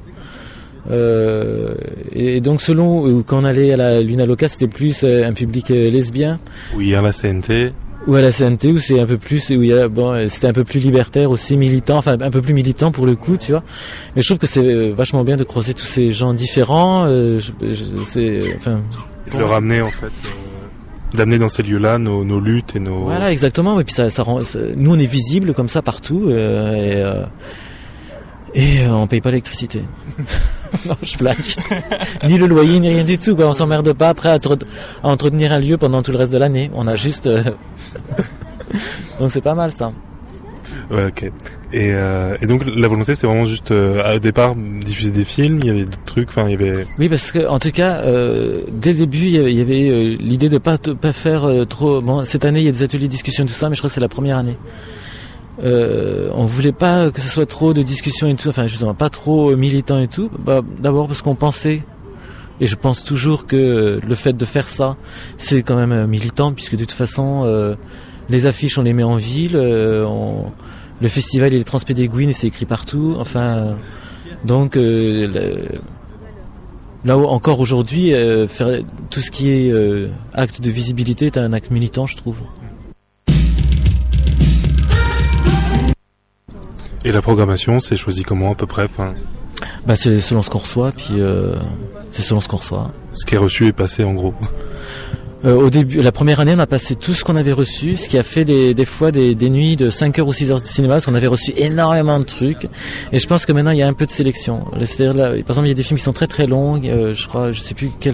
S4: Euh, et donc selon ou quand on allait à la Luna Loca, c'était plus euh, un public euh, lesbien?
S2: Oui, à la CNT.
S4: Ou à la CNT où c'est un peu plus où il y a bon euh, c'était un peu plus libertaire aussi militant enfin un peu plus militant pour le coup tu vois mais je trouve que c'est euh, vachement bien de croiser tous ces gens différents euh, je- je- c'est enfin
S2: Et de le ramener en fait, euh, d'amener dans ces lieux-là nos, nos luttes et nos.
S4: Voilà, exactement. Et puis ça, ça rend, ça- nous on est visible comme ça partout euh, et, euh, et euh, on paye pas l'électricité. non, je blague. ni le loyer, ni rien du tout. Quoi. On s'emmerde pas après à, entre- à entretenir un lieu pendant tout le reste de l'année. On a juste. euh, Donc c'est pas mal ça.
S2: Ouais, ok. Et, euh, et donc la volonté c'était vraiment juste euh, au départ diffuser des films, il y avait d'autres trucs, enfin il y avait.
S4: Oui, parce que en tout cas, dès le début, il y avait, l'idée de pas pas faire trop. Bon, cette année, il y a des ateliers de discussion tout ça, mais je crois que c'est la première année. Euh, on voulait pas que ce soit trop de discussion et tout, enfin justement pas trop militant et tout. Bah, d'abord parce qu'on pensait, et je pense toujours que le fait de faire ça, c'est quand même militant, puisque de toute façon, euh, les affiches on les met en ville, euh, le festival il est transpédéguine et c'est écrit partout. Enfin, donc euh, Là encore aujourd'hui, faire tout ce qui est acte de visibilité est un acte militant, je trouve.
S2: Et la programmation, c'est choisi comment à peu près, enfin.
S4: Bah, c'est selon ce qu'on reçoit, puis euh, c'est selon ce qu'on reçoit.
S2: Ce qui est reçu est passé en gros.
S4: Euh, au début, la première année, on a passé tout ce qu'on avait reçu, ce qui a fait des, des fois des, des nuits de 5 heures ou 6 heures de cinéma, parce qu'on avait reçu énormément de trucs. Et je pense que maintenant, il y a un peu de sélection. C'est-à-dire, là, par exemple, il y a des films qui sont très très longs. euh, je crois, je sais plus quel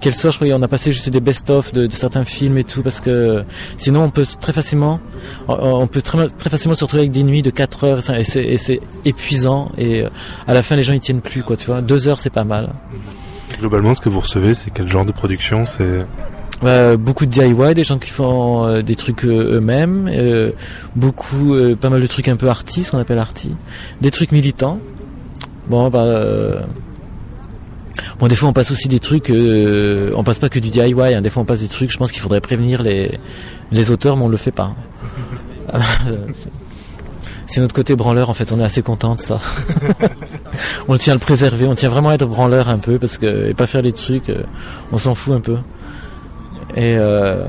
S4: quel soir, je crois, on a passé juste des best-of de, de certains films et tout, parce que sinon, on peut très facilement, on, peut très, très facilement se retrouver avec des nuits de 4 heures, et c'est épuisant. Et euh, à la fin, les gens ils tiennent plus, quoi. Tu vois, deux heures, c'est pas mal.
S2: Globalement, ce que vous recevez, c'est quel genre de production C'est.
S4: Bah, beaucoup de DIY, des gens qui font euh, des trucs euh, eux-mêmes, beaucoup, pas mal de trucs un peu arty, ce qu'on appelle arty, des trucs militants. Bon, bah, bon, des fois on passe aussi des trucs, euh, on passe pas que du DIY, hein, des fois on passe des trucs. Je pense qu'il faudrait prévenir les les auteurs, mais on le fait pas. C'est notre côté branleur en fait, on est assez content de ça. on tient à le préserver, on tient vraiment à être branleur un peu parce que et pas faire les trucs, euh, on s'en fout un peu. Et euh,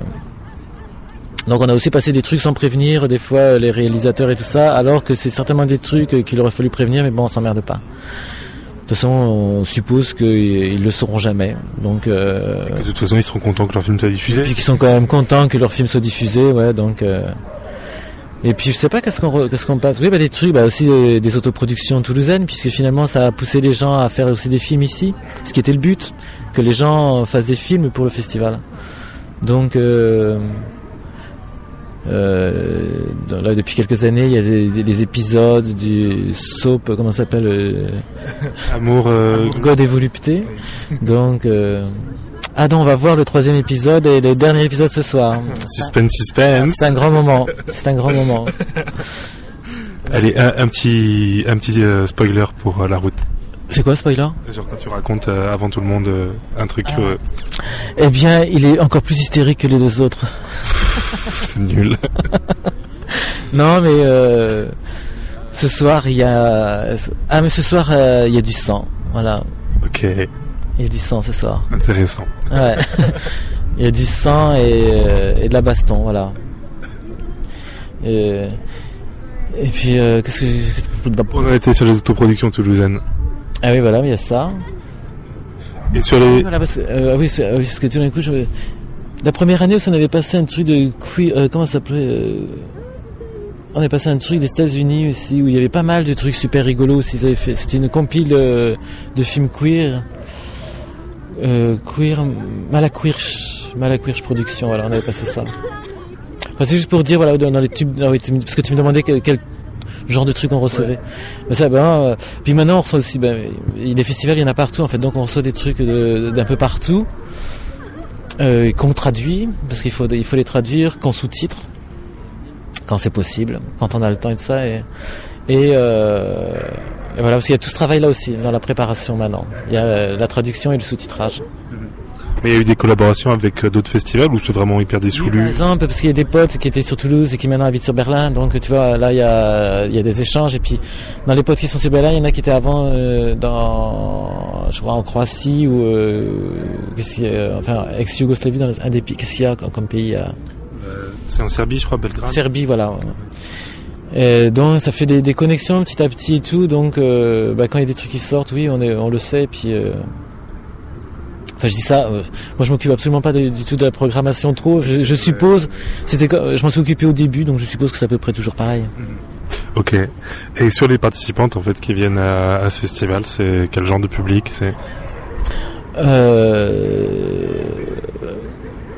S4: donc on a aussi passé des trucs sans prévenir, des fois euh, les réalisateurs et tout ça, alors que c'est certainement des trucs euh, qu'il aurait fallu prévenir, mais bon, on s'emmerde pas. De toute façon, on suppose qu'ils le sauront jamais. Donc, euh,
S2: De toute façon, ils seront contents que leur film soit diffusé.
S4: et puis qu'ils sont quand même contents que leur film soit diffusé, ouais. Donc, euh, et puis je sais pas qu'est-ce qu'on qu'est-ce qu'on passe? Oui, bah des trucs, bah aussi des, des autoproductions toulousaines, puisque finalement ça a poussé les gens à faire aussi des films ici, ce qui était le but, que les gens fassent des films pour le festival. Donc euh, euh, dans- là depuis quelques années, il y a des, des- des épisodes du soap, comment ça s'appelle euh,
S2: Amour, euh,
S4: God et volupté. Donc euh, ah non, on va voir le troisième épisode et le dernier épisode ce soir.
S2: Suspense, suspense.
S4: C'est un grand moment. C'est un grand moment.
S2: Allez, un, un petit, un petit euh, spoiler pour euh, la route.
S4: C'est quoi spoiler?
S2: Genre quand tu racontes euh, avant tout le monde euh, un truc, euh,
S4: Eh bien, il est encore plus hystérique que les deux autres.
S2: c'est nul.
S4: Non, mais euh, ce soir, il y a... Ah, mais ce soir, euh, il y a du sang. Voilà.
S2: Ok,
S4: Il y a du sang ce soir.
S2: intéressant.
S4: Ouais. Il y a du sang et, euh, et de la baston, voilà. Et, et puis, euh, qu'est-ce que...
S2: On a été sur les autoproductions toulousaines.
S4: Ah oui, voilà, il y a ça.
S2: Et sur les...
S4: Voilà, parce, euh, ah oui, ah oui, parce que tout d'un coup, je... la première année aussi, on avait passé un truc de queer, euh, comment ça s'appelait euh, On avait passé un truc des États-Unis aussi, où il y avait pas mal de trucs super rigolos aussi. Ils avaient fait, c'était une compile euh, de films queer, euh, queer, Malaquirch, Malaquirch Production. Voilà, on avait passé ça. Enfin, c'est juste pour dire, voilà, dans dans les tubes, ah oui, tu me- parce que tu me demandais quel, quel genre de truc on recevait. Ben ça, ben, euh, puis maintenant on reçoit aussi, ben, il y a des festivals, il y en a partout en fait, donc on reçoit des trucs de- d'un peu partout, euh, qu'on traduit, parce qu'il faut, il faut les traduire, qu'on sous-titre, quand c'est possible, quand on a le temps et tout ça, et, et, euh, et voilà, parce qu'il y a tout ce travail là aussi, dans la préparation maintenant. Il y a la traduction et le sous-titrage.
S2: Mais il y a eu des collaborations avec euh, d'autres festivals ou c'est vraiment hyper
S4: Par
S2: dissoulu
S4: exemple, parce qu'il y a des potes qui étaient sur Toulouse et qui maintenant habitent sur Berlin, donc tu vois, là il y a, il y a des échanges. Et puis dans les potes qui sont sur Berlin, il y en a qui étaient avant euh, dans, je crois, en Croatie ou euh, enfin ex-Yougoslavie, dans un des pays. Qu'est-ce qu'il y a comme, pays
S2: C'est en Serbie, je crois, Belgrade.
S4: Serbie, voilà. ouais. Et donc ça fait des, des connexions petit à petit et tout. Donc euh, bah, quand il y a des trucs qui sortent, oui, on, est, on le sait. Et puis euh, Enfin, je dis ça. euh, moi, je m'occupe absolument pas de- du tout de la programmation trop. Je, je suppose, c'était, co- je m'en suis occupé au début, donc je suppose que c'est à peu près toujours pareil.
S2: Ok. Et sur les participantes en fait qui viennent à, à ce festival, c'est quel genre de public C'est?
S4: Euh,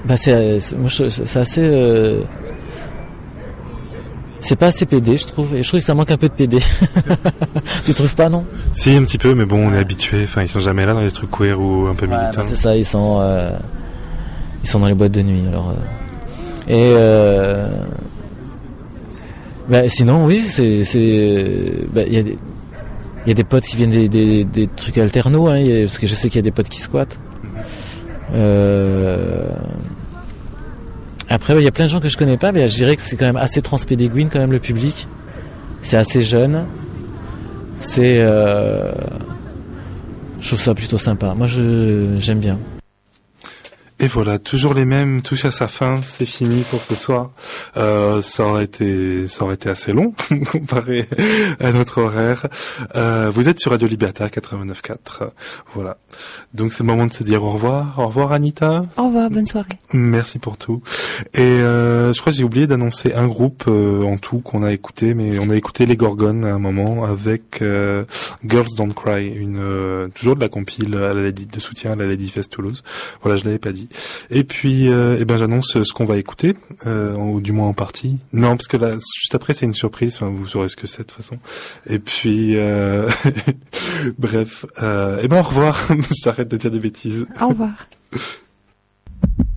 S4: bah, c'est, c'est- moi, je- c'est assez. euh, c'est pas assez PD, je trouve. Et je trouve que ça manque un peu de PD. tu trouves pas, non?
S2: Si un petit peu, mais bon, on est habitué. Enfin, ils sont jamais là dans les trucs queer ou un peu
S4: Ouais,
S2: militants.
S4: bah, c'est ça, ils sont, euh, ils sont dans les boîtes de nuit. Alors, euh, et euh, bah, sinon, oui, c'est, c'est, bah, il y a des, il y a des potes qui viennent des, des, des trucs alternaux, hein, a- parce que je sais qu'il y a des potes qui squattent. Euh, après, il y a plein de gens que je connais pas, mais je dirais que c'est quand même assez transpédéguine quand même le public. C'est assez jeune. C'est, euh, je trouve ça plutôt sympa. Moi, j'aime bien.
S2: Et voilà, toujours les mêmes touche à sa fin, c'est fini pour ce soir. Euh, ça aurait été, ça aurait été assez long comparé à notre horaire. Euh, vous êtes sur Radio Libertaire 89.4, voilà. Donc c'est le moment de se dire au revoir. Au revoir Anita.
S6: Au revoir, bonne soirée.
S2: Merci pour tout. Et euh, je crois que j'ai oublié d'annoncer un groupe euh, en tout qu'on a écouté, mais on a écouté les Gorgones à un moment avec euh, Girls Don't Cry, une euh, toujours de la compile à la Lady de soutien à la Lady Fest Toulouse. Voilà, je l'avais pas dit. Et puis, euh, eh ben j'annonce ce qu'on va écouter, euh, ou du moins en partie. Non, parce que là, juste après, c'est une surprise. Enfin, vous saurez ce que c'est de toute façon. Et puis, euh, bref. Euh, eh ben au revoir. J'arrête de dire des bêtises.
S6: Au revoir.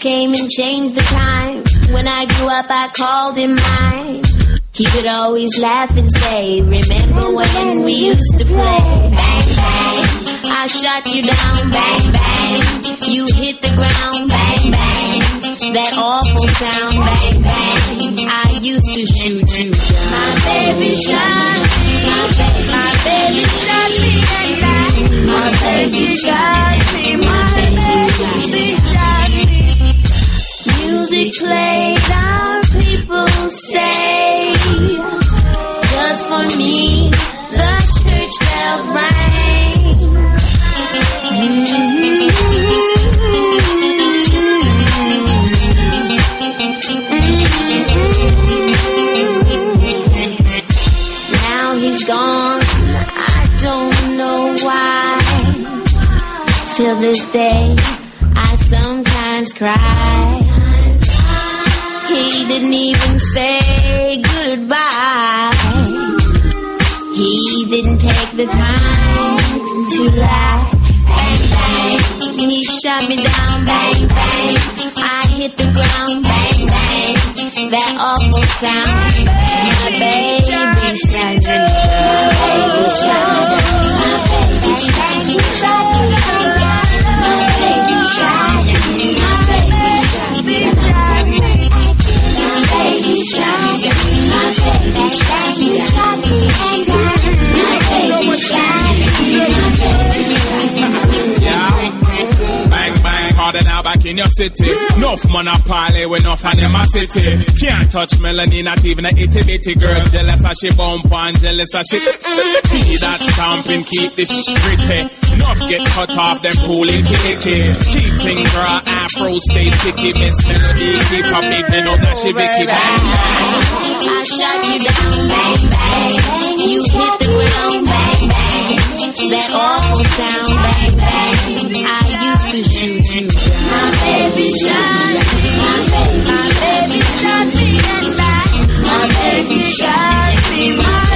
S11: Came and changed the time. When I grew up, I called him mine. He would always laugh and say, Remember when we used to play? Bang, bang. I shot you down. Bang, bang. You hit the ground. Bang, bang. That awful sound. Bang, bang. I used to shoot you down. My baby shot me. My baby, my baby shot me. My baby shot me. My baby shot me. For me, the church bell rang. Now he's gone, I don't know why. Till this day, I sometimes cry. He didn't even say goodbye. Take the time to lie. Bang, bang. He shot me down. Bang, bang. I hit the ground. Bang, bang. That awful sound. My baby shot me down. Baby. My baby shot me down. My baby shot me down. My baby shot me down. My baby shot me down. My baby me down.
S12: harder now back in your city. Enough monopoly with enough and them a city. Can't touch Melanie, not even a itty bitty girl. Jealous as she bump on, jealous as she. See that stomping, keep this gritty. Enough get cut off, them cool and kicky. Keeping her afro stay sticky. Miss Melody keep up big, they know that she oh, Vicky. Bang, bang.
S11: I shot you down, bang, bang. You hit the ground, bang, bang. That awful sound the juju. My baby shine, my baby
S3: shine, my baby
S11: my baby
S3: shine.